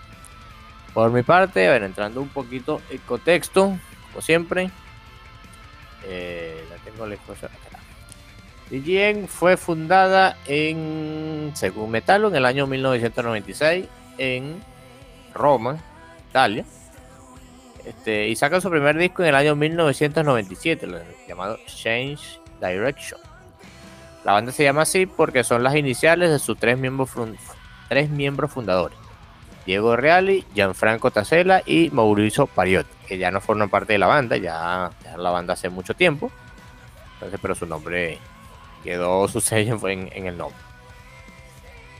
Por mi parte, ver, entrando un poquito en contexto, como siempre, eh, la tengo lejos acá. DGN fue fundada en, según Metallo, en el año 1996 en Roma, Italia. Este, y saca su primer disco en el año 1997, llamado Change Direction. La banda se llama así porque son las iniciales de sus tres miembros, tres miembros fundadores. Diego Reali, Gianfranco Tasela y Mauricio Pariot, que ya no forman parte de la banda, ya, la banda hace mucho tiempo. Entonces, pero su nombre quedó, su sello fue en, el nombre.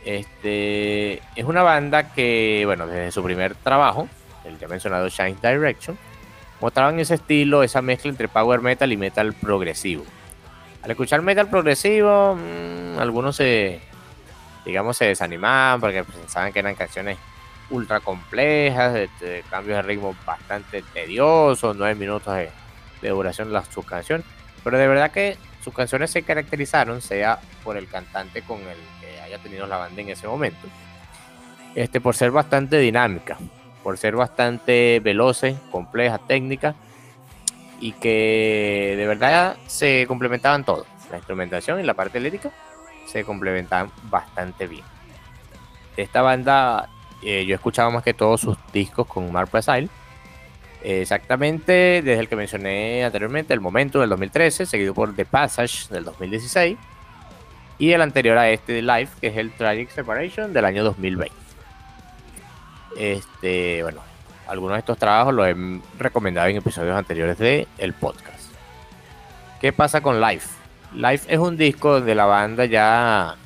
Este es una banda que, bueno, desde su primer trabajo, el ya mencionado Shine Direction, mostraban ese estilo, esa mezcla entre power metal y metal progresivo. Al escuchar metal progresivo, mm, algunos se, digamos, se desanimaban porque pensaban que eran canciones ultra complejas, de, cambios de ritmo bastante tediosos, nueve minutos de, duración de sus canciones. Pero de verdad que sus canciones se caracterizaron, sea por el cantante con el que haya tenido la banda en ese momento, este, por ser bastante dinámica, por ser bastante veloces, compleja, técnica y que de verdad se complementaban todos. La instrumentación y la parte lírica se complementaban bastante bien. Esta banda eh, yo escuchaba más que todos sus discos con Mark Asile. exactamente desde el que mencioné anteriormente, el momento del 2013, seguido por The Passage del 2016 y el anterior a este de Live, que es el Tragic Separation del año 2020. Este, bueno, algunos de estos trabajos los he recomendado en episodios anteriores de el podcast. ¿Qué pasa con Live? Live es un disco donde la banda ya,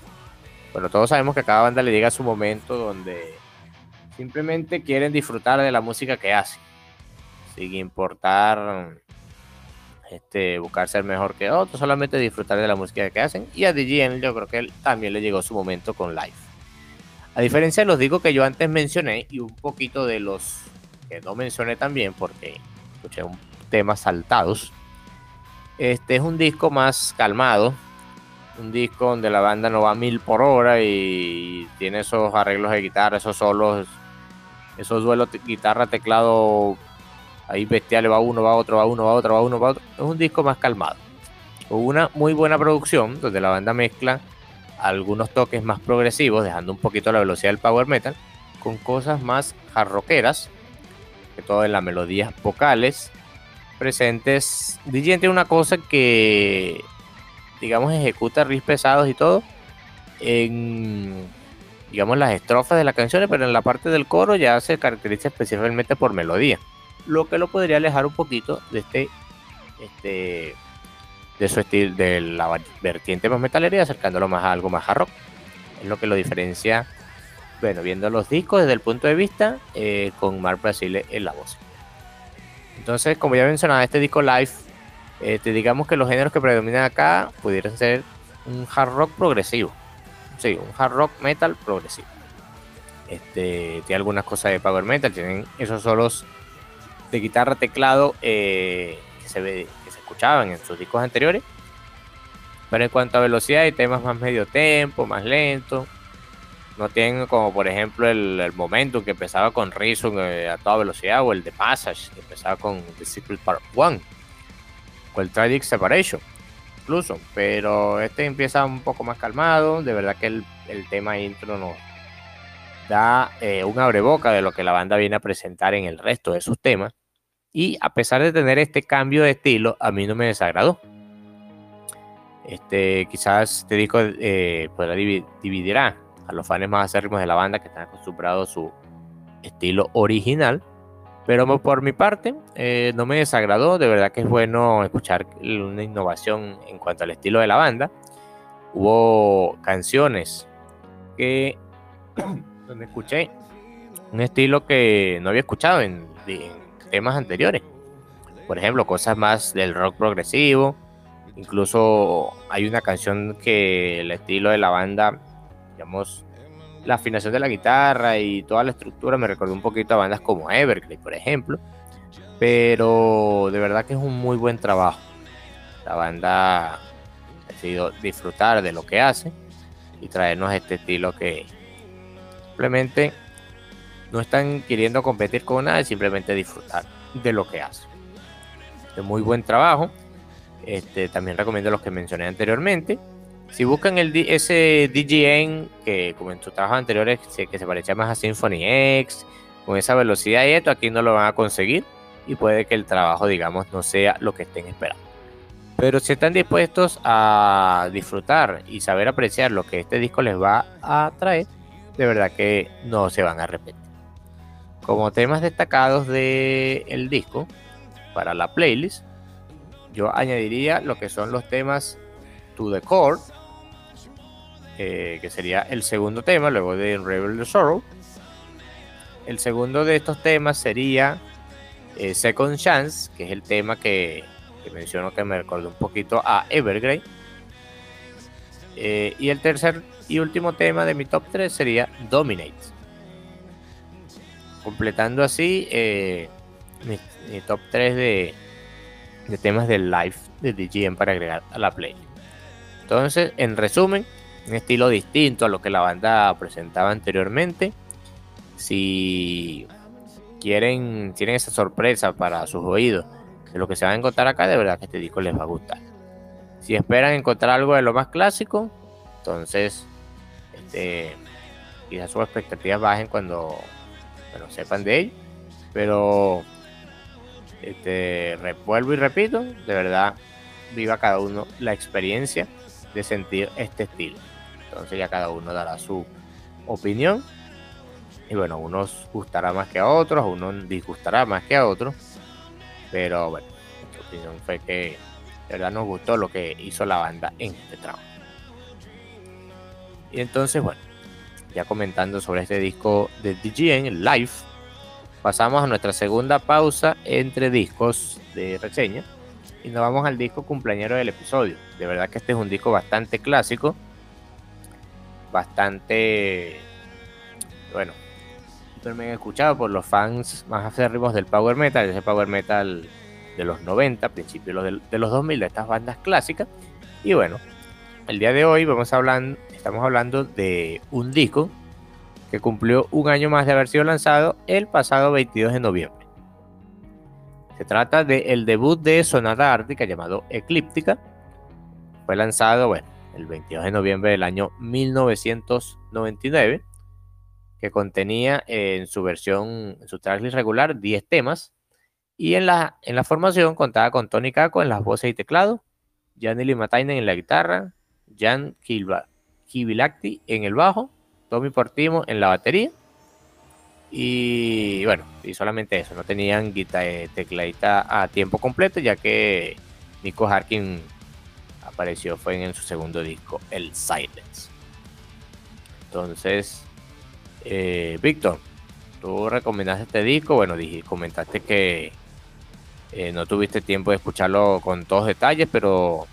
bueno, todos sabemos que a cada banda le llega su momento donde simplemente quieren disfrutar de la música que hacen, sin importar este, buscar ser mejor que otros, solamente disfrutar de la música que hacen. Y a DJN yo creo que él también le llegó su momento con Live. A diferencia de los discos que yo antes mencioné y un poquito de los que no mencioné también porque escuché un temas saltados, este es un disco más calmado, un disco donde la banda no va a mil por hora y tiene esos arreglos de guitarra, esos solos, esos duelos guitarra, teclado, ahí bestiales, va uno, va otro, va uno, va otro, va uno, va otro. Es un disco más calmado. Con una muy buena producción donde la banda mezcla algunos toques más progresivos, dejando un poquito la velocidad del power metal, con cosas más jarroqueras, que todo en las melodías vocales presentes. DJ tiene una cosa que, digamos, ejecuta riffs pesados y todo en, digamos, las estrofas de las canciones, pero en la parte del coro ya se caracteriza especialmente por melodía, lo que lo podría alejar un poquito de este, este de su estilo, de la vertiente más metalera y acercándolo más a algo más hard rock. Es lo que lo diferencia, bueno, viendo los discos desde el punto de vista eh, con Mark Brasil en la voz. Entonces, como ya mencionaba, este disco live, este, digamos que los géneros que predominan acá pudieran ser un hard rock progresivo. Sí, un hard rock metal progresivo. Este, tiene algunas cosas de power metal, tienen esos solos de guitarra, teclado, eh, que se ve escuchaban en sus discos anteriores. Pero en cuanto a velocidad, hay temas más medio tempo, más lento. No tienen como por ejemplo el, momento que empezaba con Reason eh, a toda velocidad o el de Passage que empezaba con The Secret Part 1 o el Tragic Separation incluso. Pero este empieza un poco más calmado. De verdad que el, tema intro nos da eh, un abreboca de lo que la banda viene a presentar en el resto de sus temas. Y a pesar de tener este cambio de estilo, a mí no me desagradó. Este, quizás este disco eh, dividirá a los fans más acérrimos de la banda que están acostumbrados a su estilo original. Pero por mi parte, eh, no me desagradó. De verdad que es bueno escuchar una innovación en cuanto al estilo de la banda. Hubo canciones que donde escuché un estilo que no había escuchado en temas anteriores. Por ejemplo, cosas más del rock progresivo. Incluso hay una canción que el estilo de la banda, digamos, la afinación de la guitarra y toda la estructura me recordó un poquito a bandas como Evergreen, por ejemplo. Pero de verdad que es un muy buen trabajo. La banda ha decidido disfrutar de lo que hace y traernos este estilo que simplemente no están queriendo competir con nada, simplemente disfrutar de lo que hacen. De muy buen trabajo. Este, también recomiendo los que mencioné anteriormente. Si buscan el, ese DJN que como en sus trabajos anteriores que se parecía más a Symphony X, con esa velocidad y esto, aquí no lo van a conseguir y puede que el trabajo, digamos, no sea lo que estén esperando. Pero si están dispuestos a disfrutar y saber apreciar lo que este disco les va a traer, de verdad que no se van a arrepentir. Como temas destacados del disco para la playlist, yo añadiría lo que son los temas To the Core, eh, que sería el segundo tema, luego de Rebel the Sorrow. el segundo de estos temas sería eh, Second Chance, que es el tema que, menciono que me recordó un poquito a Evergrey. Eh, y el tercer y último tema de mi top 3 sería Dominate. Completando así mi, top 3 de, de temas del live de DGM para agregar a la play. Entonces, en resumen, un estilo distinto a lo que la banda presentaba anteriormente. Si quieren, tienen esa sorpresa para sus oídos de lo que se va a encontrar acá, de verdad que este disco les va a gustar. Si esperan encontrar algo de lo más clásico, entonces este, quizás sus expectativas bajen cuando sepan de ello. Pero este, vuelvo y repito, de verdad, viva cada uno la experiencia de sentir este estilo. Entonces ya cada uno dará su opinión. Y bueno, unos gustará más que a otros, unos disgustará más que a otros. Pero bueno, mi opinión fue que de verdad nos gustó lo que hizo la banda en este trabajo. Y entonces, bueno, ya comentando sobre este disco de DGN, Live, pasamos a nuestra segunda pausa entre discos de reseña y nos vamos al disco cumpleañero del episodio. De verdad que este es un disco bastante clásico, bastante, bueno, también escuchado por los fans más acérrimos del power metal, ese power metal de los 90, principios de los 2000, de estas bandas clásicas. Y bueno, el día de hoy vamos a hablar, estamos hablando de un disco que cumplió un año más de haber sido lanzado el pasado 22 de noviembre. Se trata del debut de Sonata Ártica llamado Eclíptica. Fue lanzado, bueno, el 22 de noviembre del año 1999, que contenía en su versión, en su tracklist regular, 10 temas. Y en la, en la formación contaba con Tony Kako en las voces y teclado, Janely Matainen en la guitarra, Jan Kivilacti en el bajo, Tommy Portimo en la batería. Y bueno, y solamente eso, no tenían guitarra, eh, tecladita a tiempo completo, ya que Nico Harkin apareció fue en su segundo disco, El Silence. Entonces, eh, Víctor, tú recomendaste este disco, bueno, dije, comentaste que eh, no tuviste tiempo de escucharlo con todos detalles, pero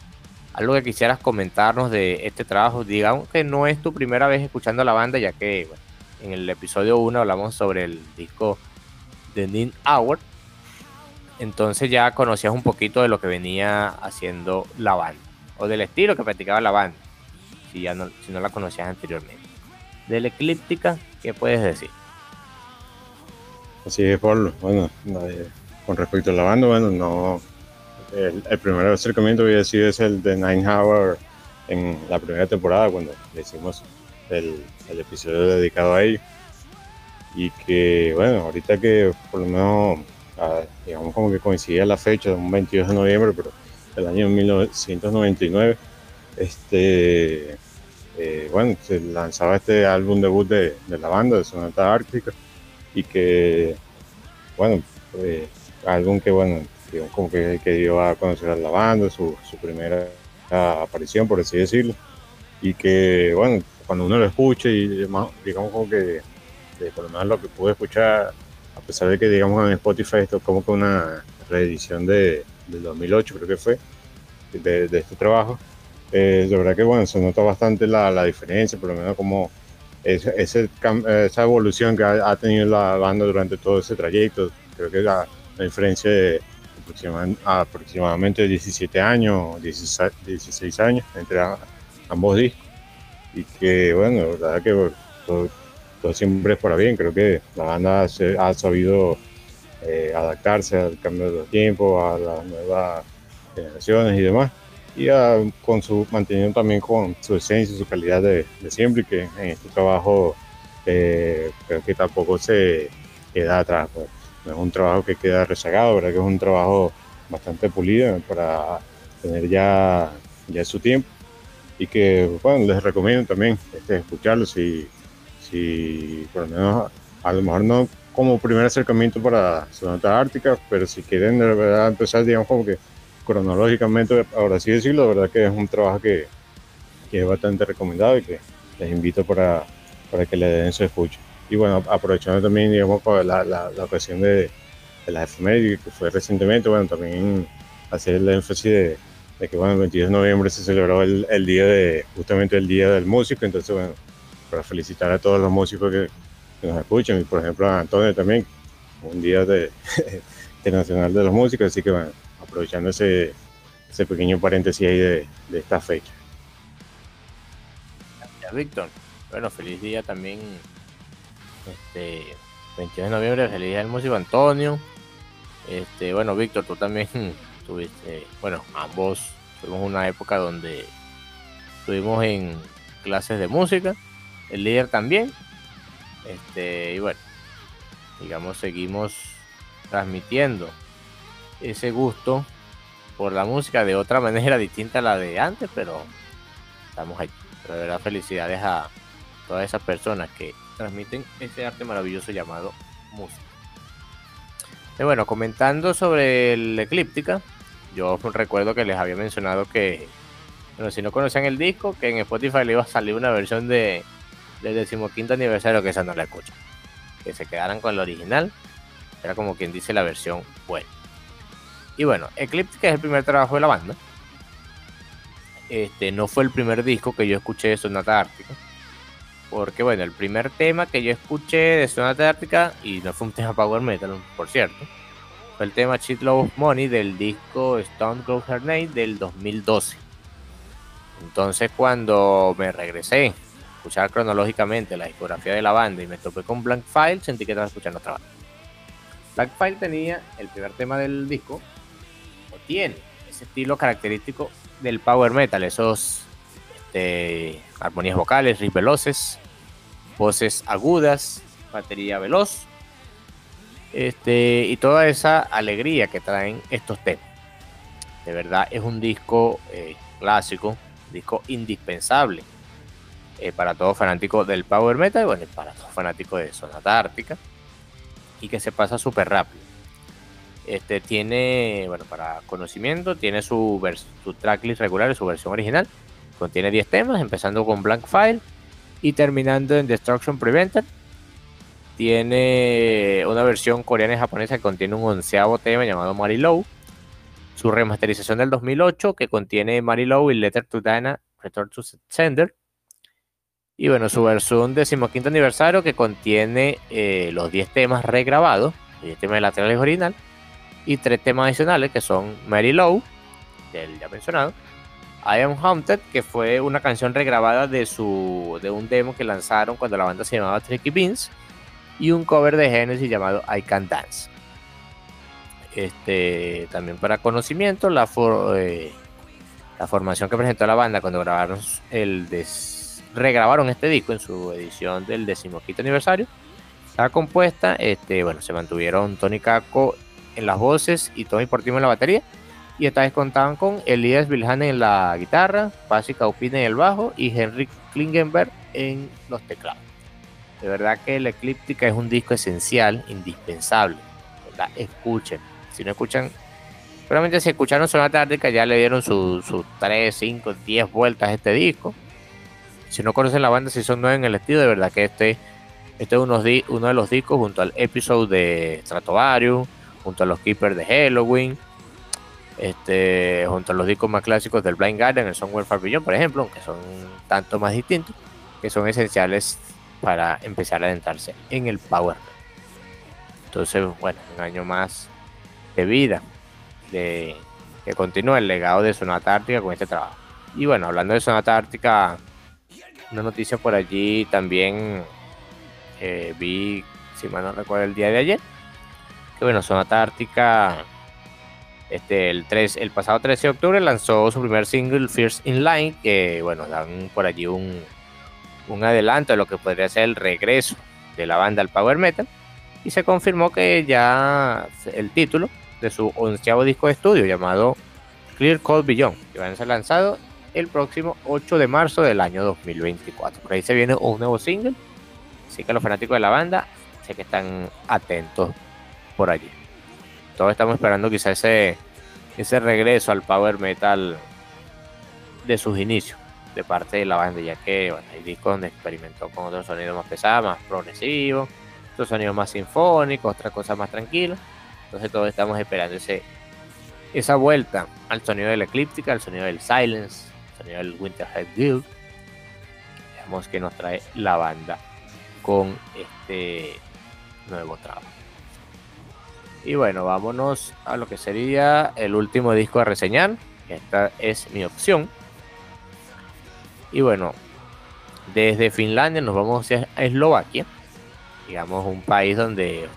algo que quisieras comentarnos de este trabajo, digamos que no es tu primera vez escuchando la banda, ya que en el episodio 1 hablamos sobre el disco de Nin Hour, entonces ya conocías un poquito de lo que venía haciendo la banda, o del estilo que practicaba la banda, si, ya no, si no la conocías anteriormente. De la eclíptica, ¿qué puedes decir? Así es, Pablo. Bueno, con respecto a la banda, bueno, no, el, primer acercamiento había sido es el de Nine Hour en la primera temporada, cuando le hicimos el, episodio dedicado a ello. Y que, bueno, ahorita que por lo menos, ah, digamos como que coincidía la fecha, un 22 de noviembre, pero del año 1999, este, eh, bueno, se lanzaba este álbum debut de, la banda, de Sonata Ártica, y que, bueno, eh, álbum que, bueno, como que, que dio a conocer a la banda, su, su primera aparición, por así decirlo, y que, bueno, cuando uno lo escuche y digamos como que, por lo menos lo que pude escuchar, a pesar de que, digamos, en Spotify esto es como que una reedición de, del 2008, creo que fue, de, de este trabajo, eh, de verdad que, bueno, se nota bastante la, la diferencia, por lo menos como ese, esa evolución que ha, tenido la banda durante todo ese trayecto, creo que la, la diferencia de aproximadamente 17 años, 16, años entre ambos discos. Y que, bueno, la verdad que todo, siempre es para bien. Creo que la banda se, ha sabido eh, adaptarse al cambio de los tiempos, a las nuevas generaciones y demás. Y con su, manteniendo también con su esencia, su calidad de, siempre, y que en este trabajo eh, creo que tampoco se queda atrás. Pues no es un trabajo que queda rezagado, ¿verdad? Que es un trabajo bastante pulido para tener ya, ya su tiempo y que, bueno, les recomiendo también este, escucharlo si, si por lo menos a lo mejor no como primer acercamiento para Sonata Ártica, pero si quieren de verdad empezar, digamos, como que cronológicamente, ahora sí decirlo, de verdad que es un trabajo que, que es bastante recomendado y que les invito para, para que le den su escucha. y bueno, aprovechando también, digamos, la, la, la ocasión de, de las efemérides que fue recientemente, bueno, también hacer el énfasis de, de, que, bueno, el 22 de noviembre se celebró el, el, día de, justamente el Día del Músico, entonces, bueno, para felicitar a todos los músicos que, nos escuchan, y por ejemplo a Antonio también, un día de, internacional de los músicos, así que, bueno, aprovechando ese, ese pequeño paréntesis ahí de, de esta fecha. Gracias, Víctor. Bueno, feliz día también este 22 de noviembre, feliz día del músico Antonio. Este, bueno, Víctor, tú también tuviste, bueno, ambos tuvimos una época donde estuvimos en clases de música, el líder también. Este, y bueno, digamos, seguimos transmitiendo ese gusto por la música de otra manera distinta a la de antes, pero estamos ahí. Pero de verdad, felicidades a todas esas personas que transmiten ese arte maravilloso llamado música. Y bueno, comentando sobre el Eclíptica, yo recuerdo que les había mencionado que, bueno, si no conocían el disco, que en Spotify le iba a salir una versión de, del decimoquinto aniversario que esa no la escuchan. Que se quedaran con la original. Era como quien dice la versión buena. Y bueno, Eclíptica es el primer trabajo de la banda. Este no fue el primer disco que yo escuché de Sonata Ártica porque bueno, el primer tema que yo escuché de Sonata Ártica, y no fue un tema power metal, por cierto, fue el tema Cheat Love Money del disco Stone Cold Her Name del 2012. Entonces cuando me regresé escuchar cronológicamente la discografía de la banda y me topé con Blank File, sentí que estaba escuchando otra banda. Blank File tenía el primer tema del disco, o tiene ese estilo característico del power metal, esos este, armonías vocales, riffs veloces, voces agudas, batería veloz, este, y toda esa alegría que traen estos temas. De verdad es un disco eh, clásico, disco indispensable eh, para todo fanático del power metal, bueno, para todo fanático de Sonata Ártica, y que se pasa súper rápido. Este tiene, bueno, para conocimiento, tiene su, su tracklist regular y su versión original. Contiene 10 temas, empezando con Blank File, y terminando en Destruction Prevented. Tiene una versión coreana y japonesa que contiene un onceavo tema llamado Mary Low. Su remasterización del 2008 que contiene Mary Low y Letter to Dana, Return to Sender. Y bueno, su versión decimoquinto aniversario que contiene eh, los 10 temas regrabados, 10 temas laterales original, y 3 temas adicionales que son Mary Low, del ya mencionado, I Am Haunted, que fue una canción regrabada de, su, de un demo que lanzaron cuando la banda se llamaba Tricky Beans, y un cover de Genesis llamado I Can Dance. Este, también para conocimiento, la, eh, la formación que presentó la banda cuando grabaron el regrabaron este disco en su edición del decimoquinto aniversario. Estaba compuesta, este, bueno, se mantuvieron Tony Caco en las voces y Tommy Portimo en la batería y esta vez contaban con Elías Vilhane en la guitarra, Pasi Kaupin en el bajo y Henrik Klingenberg en los teclados. De verdad que la Eclíptica es un disco esencial, indispensable. ¿verdad? Escuchen. Si no escuchan, probablemente si escucharon Sonata Ártica ya le dieron sus 3, 5, 10 vueltas a este disco. Si no conocen la banda, si son nuevos en el estilo, de verdad que este, este es uno, de los discos junto al episodio de Stratovarius, junto a los Keepers de Halloween este, junto a los discos más clásicos del Blind Guardian, el Somewhere Far Beyond, por ejemplo, que son tanto más distintos, que son esenciales para empezar a adentrarse en el Power. Entonces, bueno, un año más de vida, de que continúa el legado de Sonata Ártica con este trabajo. Y bueno, hablando de Sonata Ártica, una noticia por allí también eh, vi, si mal no recuerdo, el día de ayer, que bueno, Sonata Ártica este, el, 3, el pasado 13 de octubre lanzó su primer single, First in Line, que bueno, dan por allí un, un adelanto de lo que podría ser el regreso de la banda al Power Metal. Y se confirmó que ya el título de su onceavo disco de estudio llamado Clear Code Beyond, que va a ser lanzado el próximo 8 de marzo del año 2024. Por ahí se viene un nuevo single, así que los fanáticos de la banda sé que están atentos por allí todos estamos esperando quizá ese, ese regreso al power metal de sus inicios. de parte de la banda, ya que bueno, hay discos donde experimentó con otros sonidos más pesados, más progresivos, otros sonidos más sinfónicos, otras cosas más tranquilas. Entonces todos estamos esperando ese, esa vuelta al sonido de la eclíptica, al sonido del silence, del Winterhead Guild. Veamos que nos trae la banda con este nuevo trabajo. Y bueno, vámonos a lo que sería el último disco a reseñar. Esta es mi opción. Y bueno, desde Finlandia nos vamos a Eslovaquia. Digamos un país donde,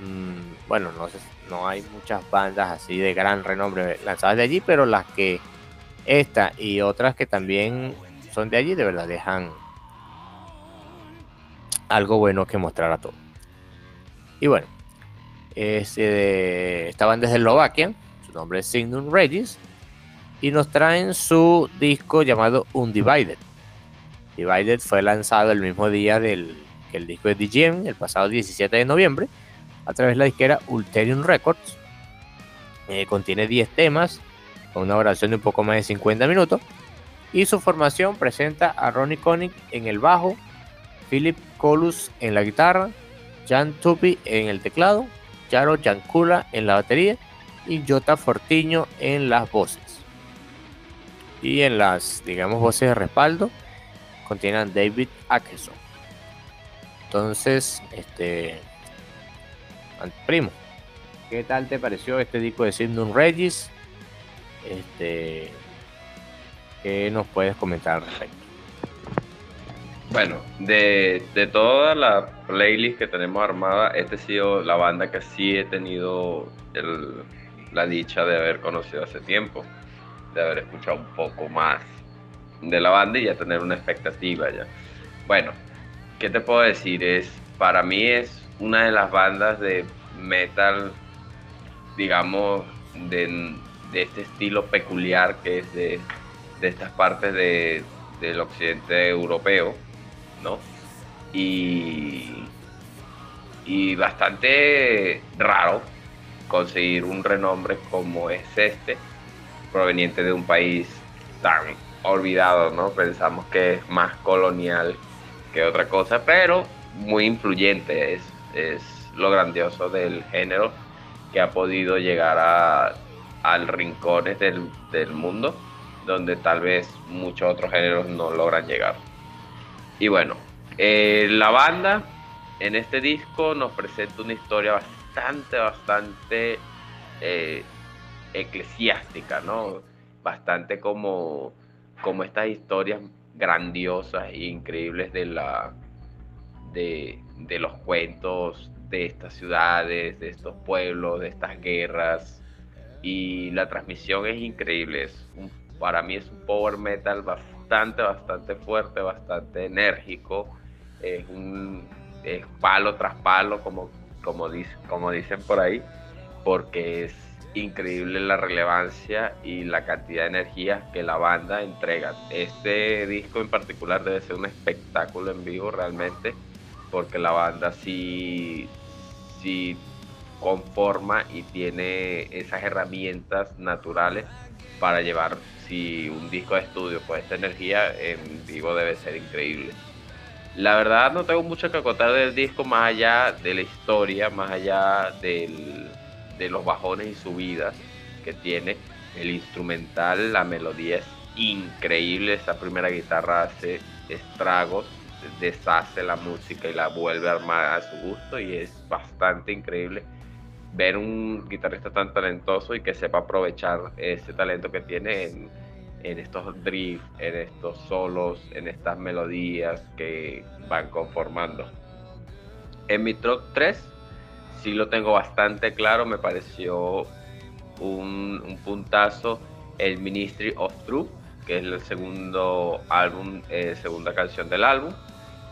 mm, bueno, no, no hay muchas bandas así de gran renombre lanzadas de allí, pero las que esta y otras que también son de allí, de verdad dejan algo bueno que mostrar a todos. Y bueno, estaban desde Eslovaquia, su nombre es Signum Regis, y nos traen su disco llamado Undivided. Divided fue lanzado el mismo día del que el disco de DJM, el pasado 17 de noviembre, a través de la disquera Ulterium Records. Eh, contiene 10 temas, con una duración de un poco más de 50 minutos, y su formación presenta a Ronnie Koenig en el bajo, Philip Colus en la guitarra, Jan Tupi en el teclado, Yaro Yankula en la batería y Jota Fortiño en las voces. Y en las, digamos, voces de respaldo contienen David Akeson. Entonces, este. Primo, ¿qué tal te pareció este disco de Simon Regis? Este. ¿Qué nos puedes comentar al respecto? Bueno, de, de toda la playlist que tenemos armada, esta ha sido la banda que sí he tenido la dicha de haber conocido hace tiempo, de haber escuchado un poco más de la banda y ya tener una expectativa ya. Bueno, ¿qué te puedo decir? Es, para mí es una de las bandas de metal, digamos, de, este estilo peculiar que es de, estas partes del occidente europeo y, y bastante raro conseguir un renombre como es este, proveniente de un país tan olvidado, ¿no? Pensamos que es más colonial que otra cosa, pero muy influyente, es, es lo grandioso del género que ha podido llegar a, al rincones del, del mundo donde tal vez muchos otros géneros no logran llegar. Y bueno, eh, la banda en este disco nos presenta una historia bastante, bastante eh, eclesiástica, ¿no? Bastante como, como estas historias grandiosas e increíbles de, la, de, de los cuentos de estas ciudades, de estos pueblos, de estas guerras. Y la transmisión es increíble. Es para mí es un power metal bastante, bastante fuerte, bastante enérgico es un palo tras palo, como, como, como dicen por ahí, porque es increíble la relevancia y la cantidad de energía que la banda entrega. Este disco en particular debe ser un espectáculo en vivo realmente, porque la banda sí, sí conforma y tiene esas herramientas naturales para llevar si un disco de estudio con esta energía en vivo debe ser increíble. La verdad no tengo mucho que contar del disco más allá de la historia, más allá de los bajones y subidas que tiene. El instrumental, la melodía es increíble. Esa primera guitarra hace estragos, deshace la música y la vuelve a armar a su gusto y es bastante increíble ver un guitarrista tan talentoso y que sepa aprovechar ese talento que tiene en en estos drifts, en estos solos, en estas melodías que van conformando. En mi top 3 sí lo tengo bastante claro, me pareció un, puntazo el Ministry of Truth, que es el segundo álbum, eh, segunda canción del álbum.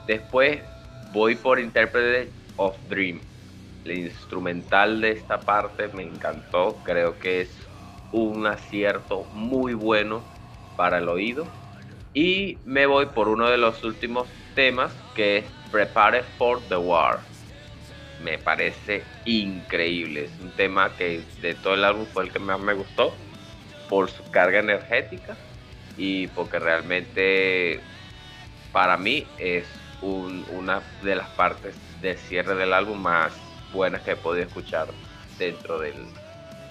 Después voy por Interpreted of Dream. El instrumental de esta parte me encantó, creo que es un acierto muy bueno para el oído. Y me voy por uno de los últimos temas que es Prepare for the War. Me parece increíble. Es un tema que de todo el álbum fue el que más me gustó por su carga energética y porque realmente para mí es una de las partes del cierre del álbum más buenas que he podido escuchar dentro, del,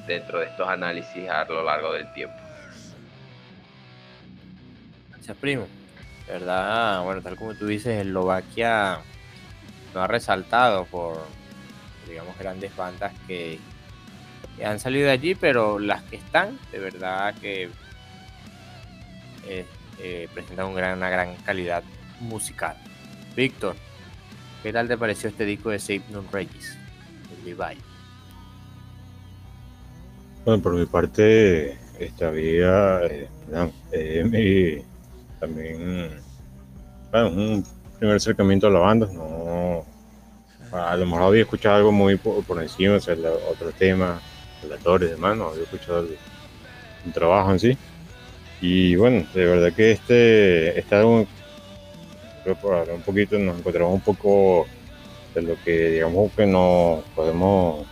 dentro de estos análisis a lo largo del tiempo. Gracias, primo. De verdad, bueno, tal como tú dices, Eslovaquia no ha resaltado por, digamos, grandes bandas que, han salido de allí, pero las que están, de verdad que eh, eh, presentan una gran calidad musical. Víctor, ¿qué tal te pareció este disco de Save Non Regis, Levi? Bueno, por mi parte, esta vida, eh, eh también, bueno, un primer acercamiento a la banda, no, a lo mejor había escuchado algo muy por, encima, o sea, otro tema, relatorios y demás, había escuchado el, trabajo en sí. Y bueno, de verdad que este, este álbum un poquito, nos encontramos un poco de lo que digamos que nos podemos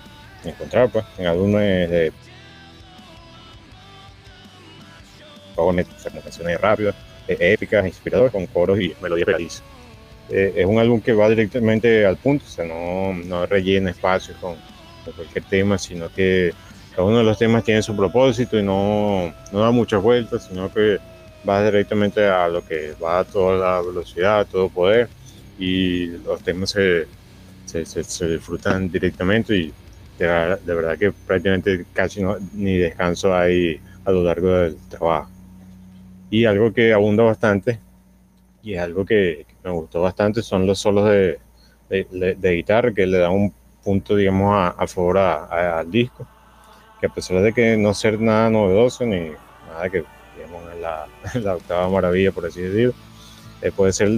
encontrar pues, en álbumes de canciones rápidas, eh, épicas, inspiradoras, con coros y melodías felices. Eh, es un álbum que va directamente al punto, o sea, no, no rellena espacios con, cualquier tema, sino que cada uno de los temas tiene su propósito y no, no da muchas vueltas, sino que va directamente a lo que va a toda la velocidad, a todo poder y los temas se, se, disfrutan directamente y de, verdad que prácticamente casi no, ni descanso hay a lo largo del trabajo. Y algo que abunda bastante y es algo que, me gustó bastante son los solos de, de, guitarra que le dan un punto, digamos, a, favor al disco, que a pesar de que no ser nada novedoso ni nada que la, octava maravilla, por así decirlo. Eh, puede ser,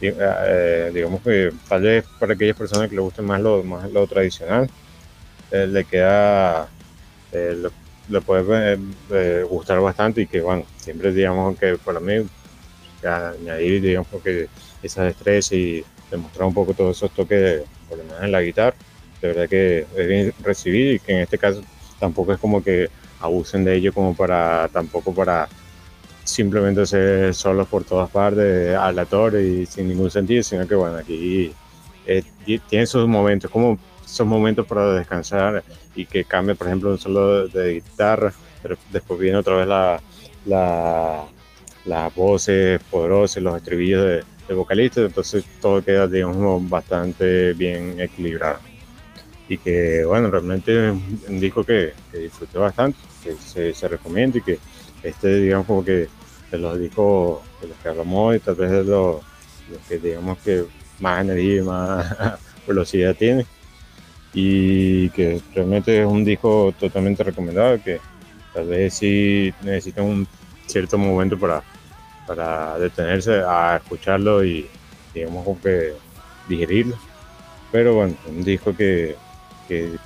eh, digamos que tal vez para aquellas personas que le guste más lo, más lo tradicional, eh, le queda, le, puede gustar bastante y que, bueno, siempre digamos que para mí, añadir, digamos que esa destreza y demostrar un poco todos esos toques, por lo menos en la guitarra, de verdad que es bien recibido y que en este caso tampoco es como que abusen de ello como para tampoco para simplemente ser solos por todas partes, aleatorio y sin ningún sentido, sino que bueno, aquí eh, tiene esos momentos, como esos momentos para descansar y que cambie, por ejemplo, un solo de guitarra, pero después viene otra vez la, la, las voces poderosas, los estribillos de, de vocalistas, entonces todo queda, digamos, bastante bien equilibrado. Y que, bueno, realmente es un disco que, que disfruté bastante, que se, se recomienda y que este, digamos, como que de los discos de los que hablamos y tal vez de los, que digamos que más energía y más velocidad tiene. Y que realmente es un disco totalmente recomendado, que tal vez sí necesita un cierto momento para, para detenerse a escucharlo y digamos como que digerirlo. Pero bueno, un disco que, que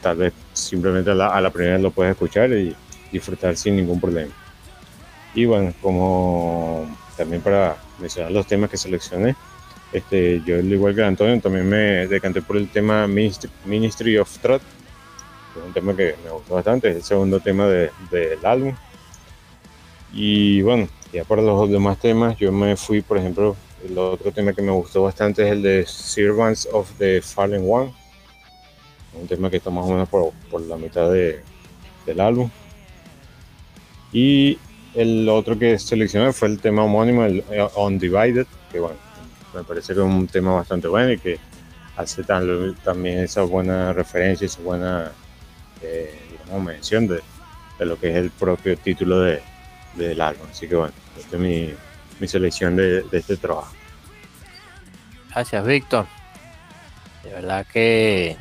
tal vez simplemente a la primera lo puedes escuchar y disfrutar sin ningún problema. Y bueno, como también para mencionar los temas que seleccioné, este, yo igual que Antonio también me decanté por el tema Ministry, of que es un tema que me gustó bastante, es el segundo tema del álbum. Y bueno, ya para los demás temas, yo me fui, por ejemplo, el otro tema que me gustó bastante es el de Servants of the Fallen One, un tema que está más o menos por, por la mitad de, del álbum. Y el otro que seleccioné fue el tema homónimo, el eh, Undivided, que bueno, me parece que es un tema bastante bueno y que hace también esa buena referencia, esa buena eh, mención de, lo que es el propio título de, del álbum. Así que bueno, esta es mi, selección de, de, este trabajo. Gracias, Víctor. De verdad que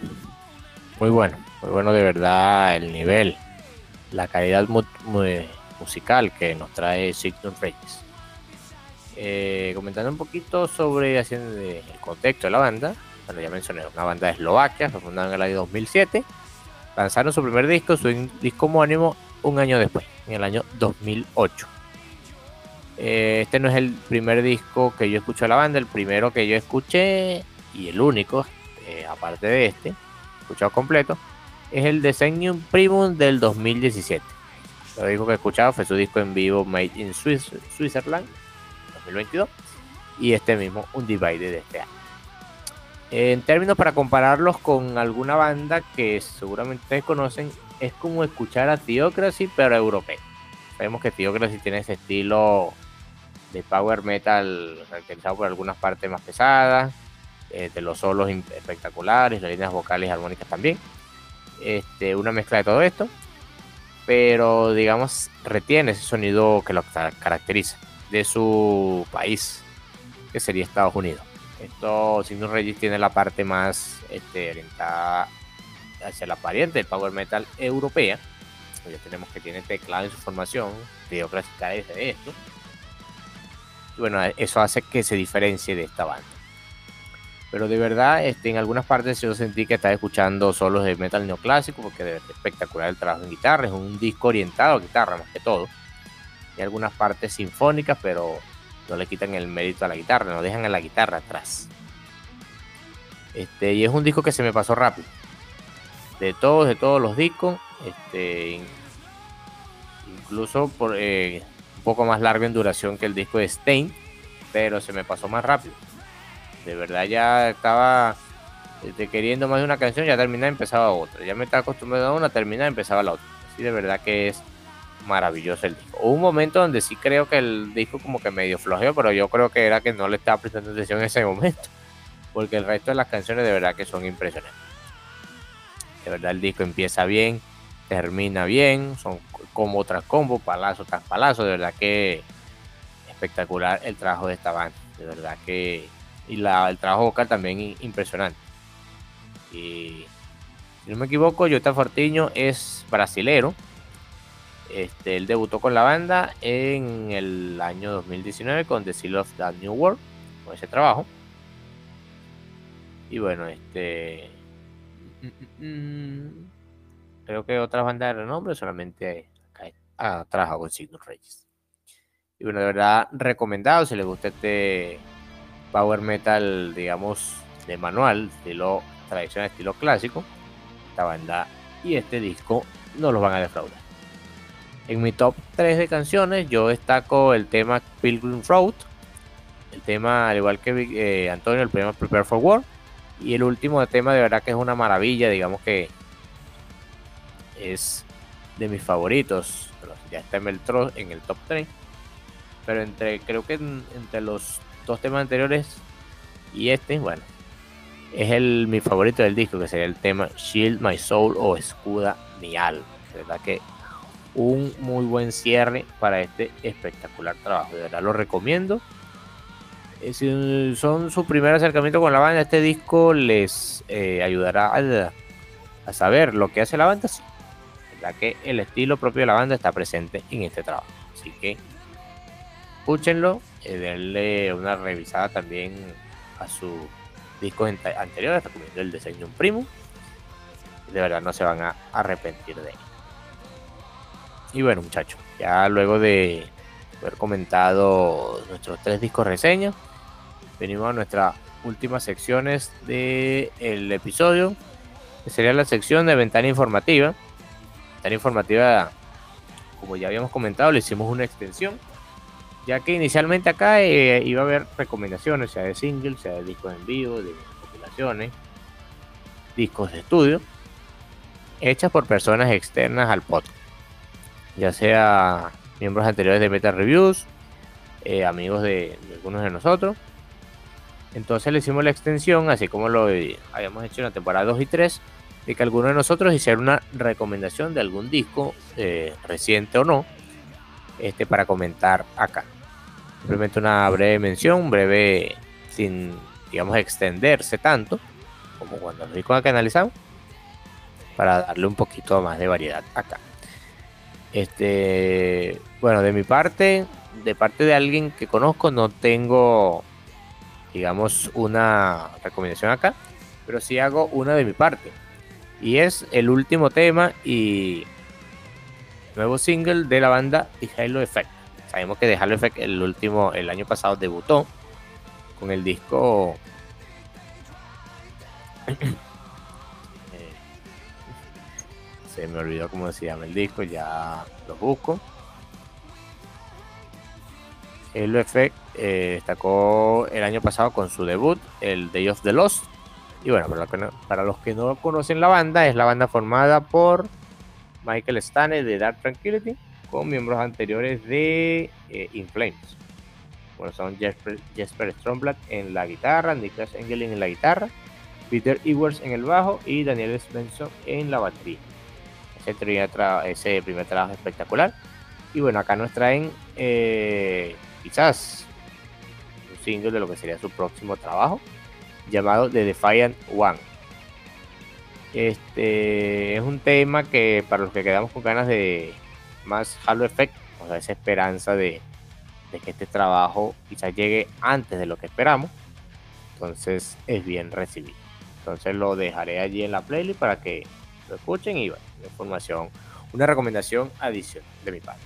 muy bueno, muy bueno de verdad el nivel, la calidad muy, muy musical que nos trae Signum Reyes. Eh, comentando un poquito sobre haciendo el contexto de la banda, bueno, ya mencioné, una banda de Eslovaquia, fue fundada en el año 2007, lanzaron su primer disco, su disco homónimo, un año después, en el año 2008. Eh, este no es el primer disco que yo escuché a la banda, el primero que yo escuché y el único, eh, aparte de este, escuchado completo, es el Designium Primum del 2017 Lo disco que he escuchado fue su disco en vivo Made in Switzerland 2022 y este mismo un Divide de este año. En términos para compararlos con alguna banda que seguramente ustedes conocen, es como escuchar a Theocracy pero europeo. Sabemos que Theocracy tiene ese estilo de power metal caracterizado por algunas partes más pesadas, eh, de los solos espectaculares, las líneas vocales y armónicas también. Este, una mezcla de todo esto, pero digamos retiene ese sonido que lo caracteriza de su país, que sería Estados Unidos. Esto, Signal Regis tiene la parte más este, orientada hacia la pariente del power metal europea. Ya tenemos que tiene teclado en su formación, clásica de esto. Y bueno, eso hace que se diferencie de esta banda. Pero de verdad, este, en algunas partes yo sentí que estaba escuchando solos de metal neoclásico, porque de espectacular el trabajo en guitarra. Es un disco orientado a guitarra más que todo. Y algunas partes sinfónicas, pero no le quitan el mérito a la guitarra, no dejan a la guitarra atrás. Este, y es un disco que se me pasó rápido. De todos, de todos los discos, este, incluso por, eh, un poco más largo en duración que el disco de Stain, pero se me pasó más rápido de verdad ya estaba este, queriendo más de una canción, ya terminaba y empezaba otra. Ya me estaba acostumbrado a una, terminaba y empezaba la otra. Así de verdad que es maravilloso el disco. Hubo un momento donde sí creo que el disco como que medio flojeó, pero yo creo que era que no le estaba prestando atención en ese momento. Porque el resto de las canciones de verdad que son impresionantes. De verdad el disco empieza bien, termina bien, son combo tras combo, palazo tras palazo. De verdad que espectacular el trabajo de esta banda. De verdad que y la, el trabajo vocal también impresionante. Y si no me equivoco, Jota Fortiño es brasilero. Este, él debutó con la banda en el año 2019 con The Seal of the New World, con ese trabajo. Y bueno, este. Creo que otras bandas de renombre solamente ha trabajado con Signal Reyes. Y bueno, de verdad, recomendado si les gusta este power metal, digamos, de manual, estilo tradicional, estilo clásico, esta banda y este disco no los van a defraudar. En mi top 3 de canciones yo destaco el tema Pilgrim Road, el tema, al igual que eh, Antonio, el tema Prepare for War, y el último tema de verdad que es una maravilla, digamos que es de mis favoritos, ya está en el, en el top 3, pero entre creo que entre los dos temas anteriores y este, bueno, es el mi favorito del disco, que sería el tema Shield My Soul o Escuda Mi Alma. Verdad que un muy buen cierre para este espectacular trabajo. De verdad lo recomiendo. Eh, si son su primer acercamiento con la banda, este disco les eh, ayudará a, saber lo que hace la banda. Sí. verdad que el estilo propio de la banda está presente en este trabajo. Así que escúchenlo eh, darle una revisada también a sus discos anteriores, recomiendo el diseño un primo. De verdad no se van a arrepentir de él. Y bueno, muchachos, ya luego de haber comentado nuestros tres discos reseñas, venimos a nuestras últimas secciones del el episodio, que sería la sección de ventana informativa. Ventana informativa, como ya habíamos comentado, le hicimos una extensión ya que inicialmente acá eh, iba a haber recomendaciones, sea de singles, sea de discos en vivo, de compilaciones, discos de estudio, hechas por personas externas al podcast, ya sea miembros anteriores de Meta Reviews, eh, amigos de, algunos de nosotros. Entonces le hicimos la extensión, así como lo habíamos hecho en la temporada 2 y 3, de que alguno de nosotros hiciera una recomendación de algún disco, eh, reciente o no, este, para comentar acá. Simplemente una breve mención, breve, sin, digamos, extenderse tanto, como cuando los discos que analizamos, para darle un poquito más de variedad acá. Este, bueno, de mi parte, de parte de alguien que conozco, no tengo, digamos, una recomendación acá, pero sí hago una de mi parte. Y es el último tema y nuevo single de la banda The Halo Effect. Sabemos que The Halo Effect el último, el año pasado debutó con el disco Se me olvidó cómo se llama el disco, ya lo busco. El Effect eh, destacó el año pasado con su debut, el Day of the Lost. Y bueno, para, los que no conocen la banda, es la banda formada por Michael Stane de Dark Tranquility, con miembros anteriores de eh, In Flames. Bueno, son Jesper, Jesper Stromblatt en la guitarra, Niklas Engelin en la guitarra, Peter Ewers en el bajo y Daniel Svensson en la batería. Ese primer, ese primer trabajo espectacular. Y bueno, acá nos traen eh, quizás un single de lo que sería su próximo trabajo, llamado The Defiant One. Este es un tema que para los que quedamos con ganas de más Halo Effect, nos da esa esperanza de, que este trabajo quizás llegue antes de lo que esperamos. Entonces es bien recibido. Entonces lo dejaré allí en la playlist para que lo escuchen y bueno, información, una recomendación adicional de mi parte.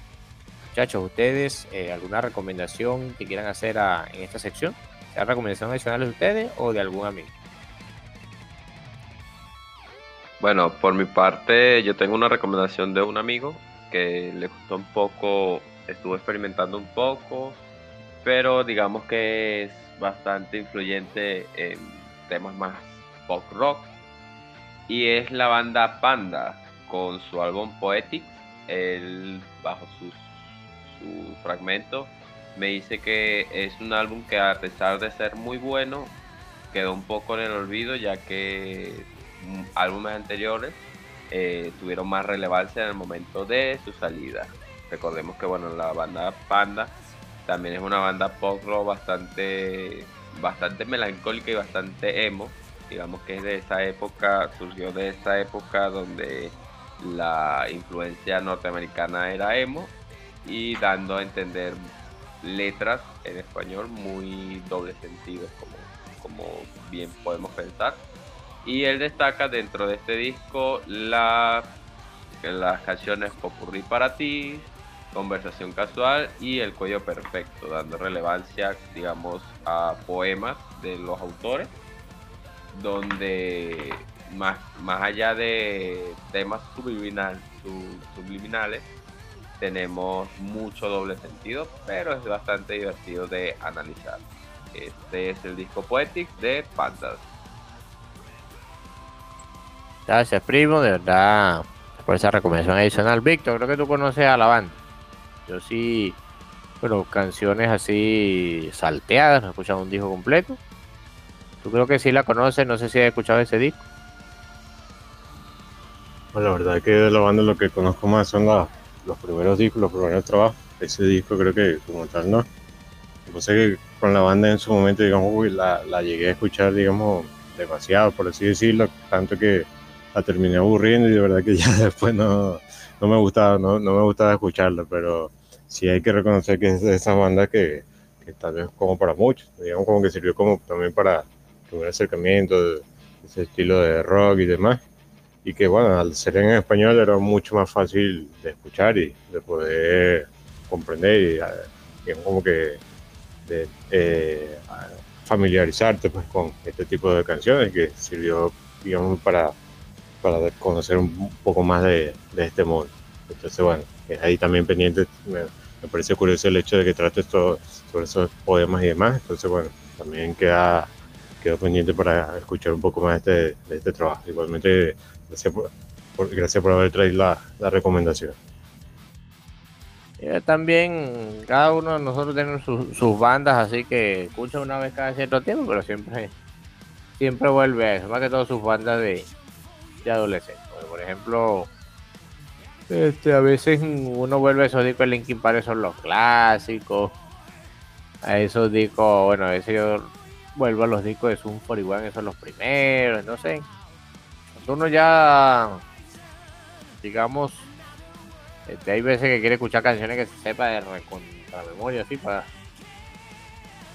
Muchachos, ustedes, eh, ¿alguna recomendación que quieran hacer en esta sección? ¿Sea recomendación adicional de ustedes o de algún amigo? Bueno, por mi parte, yo tengo una recomendación de un amigo que le gustó un poco, estuvo experimentando un poco, pero digamos que es bastante influyente en temas más pop rock. Y es la banda Panda con su álbum Poetics, él bajo sus su fragmento, me dice que es un álbum que a pesar de ser muy bueno, quedó un poco en el olvido ya que álbumes anteriores eh, tuvieron más relevancia en el momento de su salida. Recordemos que bueno, la banda Panda también es una banda pop rock bastante, bastante melancólica y bastante emo. Digamos que es de esa época, surgió de esa época donde la influencia norteamericana era emo y dando a entender letras en español muy doble sentido como, como bien podemos pensar. Y él destaca dentro de este disco la, las canciones Popurrí para ti, Conversación casual y El cuello perfecto, dando relevancia, digamos, a poemas de los autores, donde más, más allá de temas subliminal, subliminales, tenemos mucho doble sentido, pero es bastante divertido de analizar. Este es el disco Poetics de Pandas. Gracias, primo, de verdad, por esa recomendación adicional. Víctor, creo que tú conoces a la banda. Yo sí, bueno, canciones así salteadas, no he escuchado un disco completo. Tú creo que sí la conoces, no sé si has escuchado ese disco. Bueno, la verdad es que de la banda lo que conozco más son los primeros discos, los primeros trabajos. Ese disco creo que como tal no. Sé que con la banda en su momento, digamos, la, la llegué a escuchar, digamos, demasiado, por así decirlo, tanto que la terminé aburriendo y de verdad que ya después no, no me gustaba, no, no me gustaba escucharla, pero sí hay que reconocer que es de esas bandas que, que tal vez como para muchos, digamos como que sirvió como también para un acercamiento de ese estilo de rock y demás. Y que bueno, al ser en español era mucho más fácil de escuchar y de poder comprender y, eh, como que de, eh, familiarizarte pues con este tipo de canciones que sirvió digamos para, para conocer un poco más de, este mundo. Entonces bueno, ahí también pendiente, me, parece curioso el hecho de que trate esto sobre esos poemas y demás, entonces bueno, también queda quedo pendiente para escuchar un poco más de este, este trabajo. Igualmente Gracias por, gracias por haber traído la, la recomendación. también cada uno de nosotros tenemos sus bandas, así que escucha una vez cada cierto tiempo, pero siempre siempre vuelve más que todo sus bandas de, de adolescentes. Por ejemplo, este, a veces uno vuelve a esos discos de Linkin Park, son los clásicos. A esos discos, bueno, a veces yo vuelvo a los discos de Zoom 41, esos son los primeros, no sé uno ya, digamos, este, hay veces que quiere escuchar canciones que se sepa de la memoria, así, para,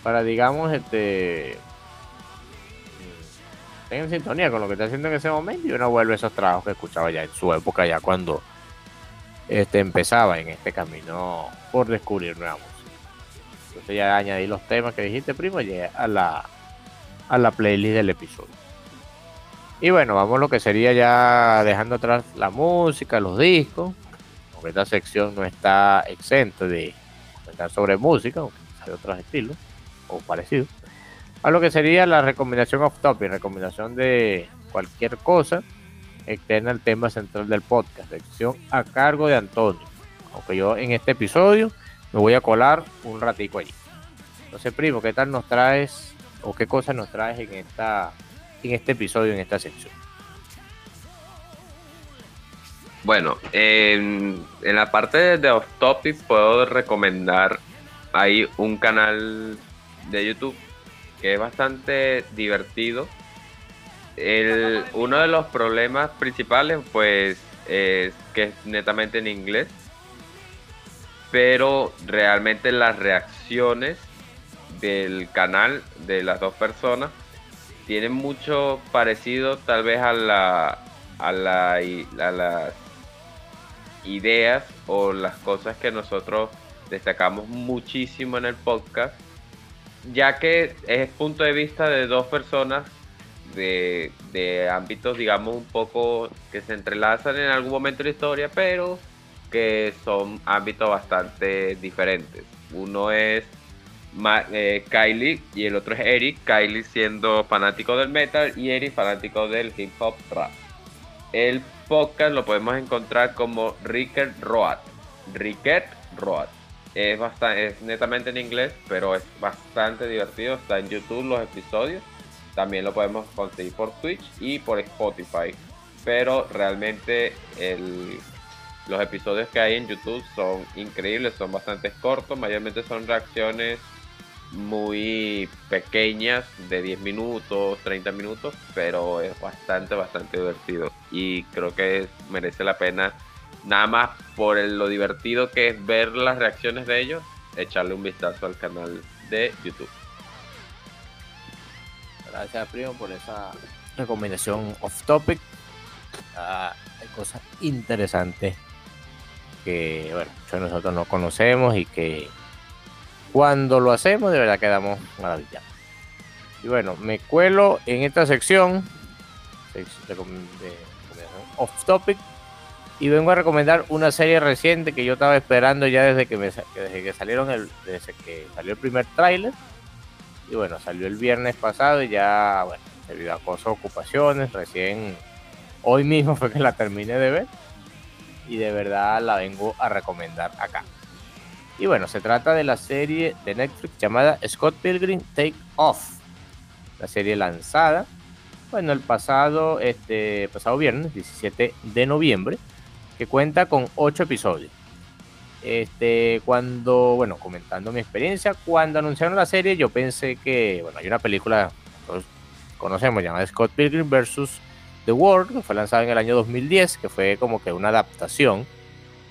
para digamos, este, en sintonía con lo que está haciendo en ese momento y uno vuelve a esos trabajos que escuchaba ya en su época, ya cuando este, empezaba en este camino por descubrir nueva música. Entonces ya añadí los temas que dijiste, primo, y a la, a la playlist del episodio. Y bueno, vamos a lo que sería ya dejando atrás la música, los discos. Porque esta sección no está exento de comentar sobre música, aunque hay otros estilos o parecidos. A lo que sería la recomendación off topic, recomendación de cualquier cosa externa al tema central del podcast, sección a cargo de Antonio. Aunque yo en este episodio me voy a colar un ratico allí. Entonces, primo, ¿qué tal nos traes o qué cosas nos traes en esta en este episodio, en esta sección? Bueno, en, la parte de off topic puedo recomendar hay un canal de YouTube que es bastante divertido. El, uno de los problemas principales, pues, es que es netamente en inglés. Pero realmente las reacciones del canal de las dos personas tienen mucho parecido tal vez a la a la a las ideas o las cosas que nosotros destacamos muchísimo en el podcast ya que es punto de vista de dos personas de, ámbitos, digamos, un poco que se entrelazan en algún momento de la historia, pero que son ámbitos bastante diferentes. Uno es eh, Kylie y el otro es Eric. Kylie siendo fanático del metal y Eric fanático del hip hop rap. El podcast lo podemos encontrar como Rickert Road. Rickert Road. Es, bastante, es netamente en inglés, pero es bastante divertido. Está en YouTube los episodios. También lo podemos conseguir por Twitch y por Spotify. Pero realmente los episodios que hay en YouTube son increíbles, son bastante cortos. Mayormente son reacciones muy pequeñas de 10 minutos, 30 minutos, pero es bastante, bastante divertido. Y creo que merece la pena nada más por lo divertido que es ver las reacciones de ellos, echarle un vistazo al canal de YouTube. Gracias, primo, por esa recomendación off topic. Ah, hay cosas interesantes que, bueno, nosotros no conocemos y que cuando lo hacemos, de verdad quedamos maravillados. Y bueno, me cuelo en esta sección off topic y vengo a recomendar una serie reciente que yo estaba esperando ya desde que, desde que salieron el, desde que salió el primer tráiler. Y bueno, salió el viernes pasado y ya, bueno, debido a cosas, ocupaciones, recién hoy mismo fue que la terminé de ver. Y de verdad la vengo a recomendar acá. Y bueno, se trata de la serie de Netflix llamada Scott Pilgrim Take Off. La serie lanzada, bueno, el pasado, este, pasado viernes, 17 de noviembre que cuenta con ocho episodios. Este, cuando, bueno, comentando mi experiencia, cuando anunciaron la serie, yo pensé que, bueno, hay una película, todos conocemos, llamada Scott Pilgrim vs. The World, que fue lanzada en el año 2010, que fue como que una adaptación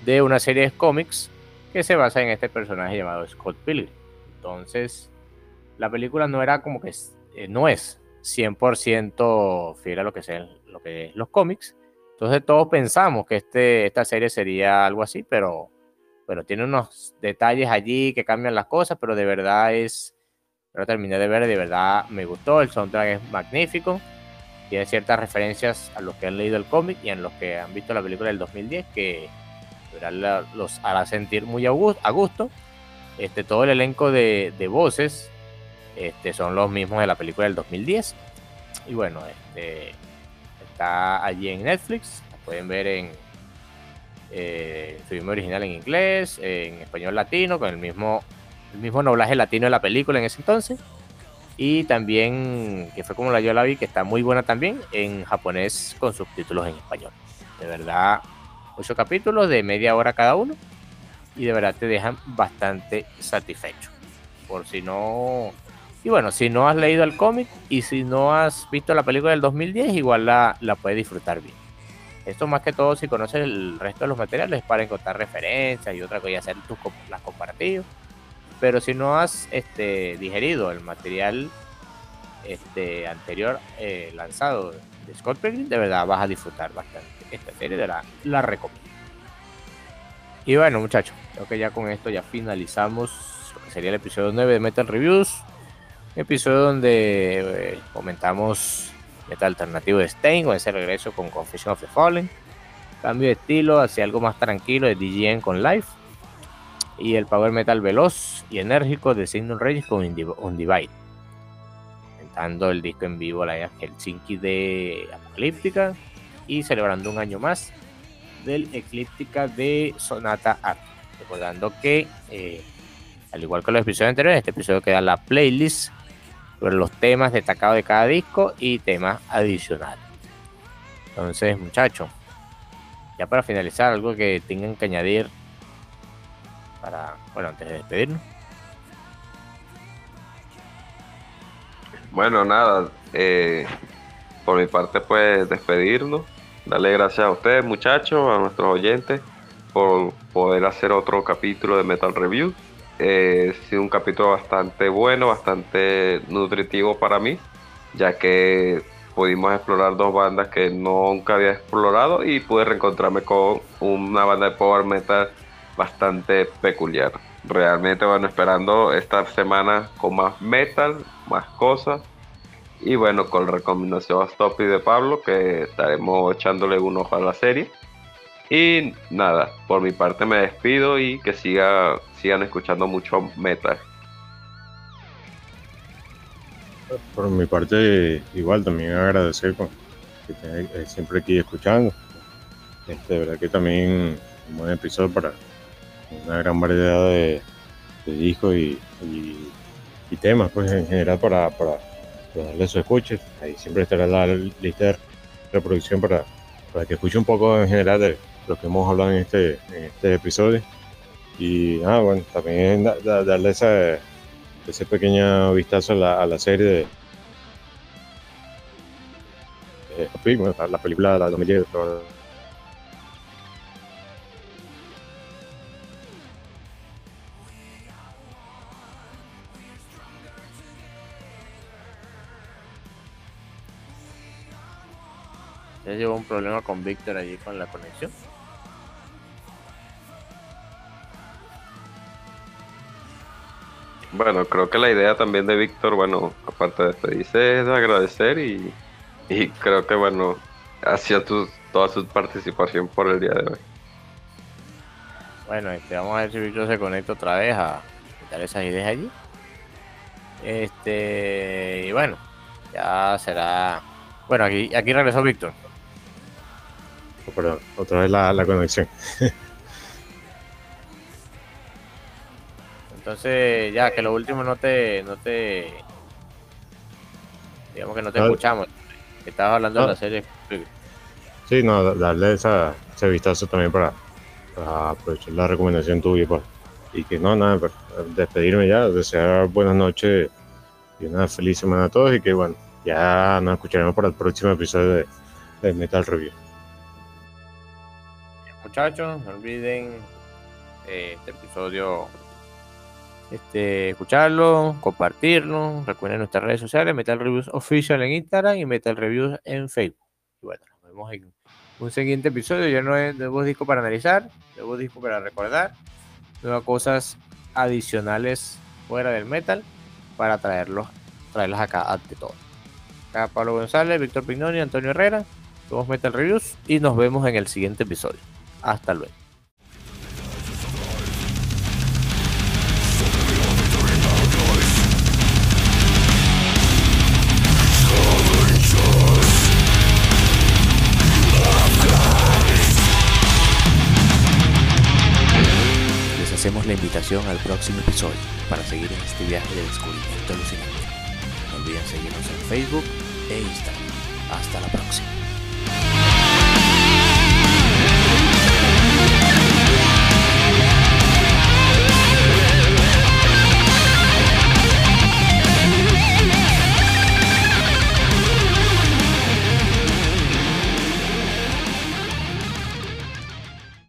de una serie de cómics que se basa en este personaje llamado Scott Pilgrim. Entonces, la película no era como que, eh, no es 100% fiel a lo que, sea, lo que es los cómics, entonces todos pensamos que este, esta serie sería algo así, pero bueno, tiene unos detalles allí que cambian las cosas, pero de verdad es, pero terminé de ver, de verdad me gustó, el soundtrack es magnífico, tiene ciertas referencias a los que han leído el cómic y a los que han visto la película del 2010 que los hará sentir muy a gusto. Este, todo el elenco de, de voces este, son los mismos de la película del 2010. Y bueno, este, está allí en Netflix. La pueden ver en eh, su idioma original en inglés, en español latino, con el mismo, el mismo doblaje latino de la película en ese entonces. Y también, que fue como la yo la vi, que está muy buena también, en japonés con subtítulos en español. De verdad, ocho capítulos de media hora cada uno. Y de verdad te dejan bastante satisfecho. Por si no y bueno, si no has leído el cómic y si no has visto la película del 2010, igual la, la puedes disfrutar bien. Esto más que todo si conoces el resto de los materiales para encontrar referencias y otra cosa hacer tus, las comparativas. Pero si no has este, digerido el material este, anterior eh, lanzado de Scott Pilgrim, de verdad vas a disfrutar bastante esta serie, de la, la recomiendo. Y bueno muchachos, creo que ya con esto ya finalizamos lo que sería el episodio 9 de Metal Reviews episodio donde eh, comentamos metal alternativo de Stein con ese regreso con Confession of the Fallen. Cambio de estilo hacia algo más tranquilo de DJN con Life. Y el power metal veloz y enérgico de Signal Rage con Undivide. Presentando el disco en vivo la Helsinki de Apocalíptica y celebrando un año más del Eclíptica de Sonata Art. Recordando que, eh, al igual que los episodios anteriores, este episodio queda la playlist sobre los temas destacados de cada disco y temas adicionales. Entonces, muchachos, ya para finalizar, algo que tengan que añadir para, bueno, antes de despedirnos. Bueno, nada, eh, por mi parte, pues despedirnos. Darle gracias a ustedes, muchachos, a nuestros oyentes, por poder hacer otro capítulo de Metal Review. Eh, ha sido un capítulo bastante bueno, bastante nutritivo para mí, ya que pudimos explorar dos bandas que nunca había explorado y pude reencontrarme con una banda de power metal bastante peculiar. Realmente, bueno, esperando esta semana con más metal, más cosas. Y bueno, con recomendación a Stoppy de Pablo, que estaremos echándole un ojo a la serie. Y nada, por mi parte me despido y que siga, sigan escuchando mucho metal. Por mi parte, igual también agradecer con, que estén siempre aquí escuchando. Este, de verdad que también un buen episodio para una gran variedad de, discos y, temas, pues en general para, para, darle su escuche. Ahí siempre estará la lista de reproducción para, para que escuche un poco en general de lo que hemos hablado en este, en este episodio. Y ah, bueno, también darle ese, ese pequeño vistazo a la, a la serie de, la, película de la 2010. Ya llevo un problema con Víctor allí con la conexión. Bueno, creo que la idea también de Víctor, bueno, aparte de despedirse, es de agradecer y, creo que, bueno, ha sido toda su participación por el día de hoy. Bueno, este, vamos a ver si Víctor se conecta otra vez a quitar esas ideas allí. Este, y bueno, ya será. Bueno, aquí, aquí regresó Víctor. Perdón, otra vez la, la conexión. Entonces, ya que lo último no te, no te, digamos que no te escuchamos. estabas hablando de la serie. Sí, no, darle esa, ese vistazo también para, aprovechar la recomendación tuya pues. y que no, nada, pues, despedirme ya, desear buenas noches y una feliz semana a todos y que bueno, ya nos escucharemos para el próximo episodio de, Metal Review. Muchachos, no olviden eh, este episodio este, escucharlo, compartirlo. Recuerden nuestras redes sociales, Metal Reviews Official en Instagram y Metal Reviews en Facebook. Y bueno, nos vemos en un siguiente episodio. Ya no es nuevos discos para analizar, nuevos discos para recordar, nuevas cosas adicionales fuera del metal para traerlos, traerlas acá ante todo. Acá Pablo González, Víctor Pignoni, Antonio Herrera. Somos Metal Reviews y nos vemos en el siguiente episodio. Hasta luego. hacemos la invitación al próximo episodio para seguir en este viaje de descubrimiento alucinante. No olviden seguirnos en Facebook e Instagram. Hasta la próxima.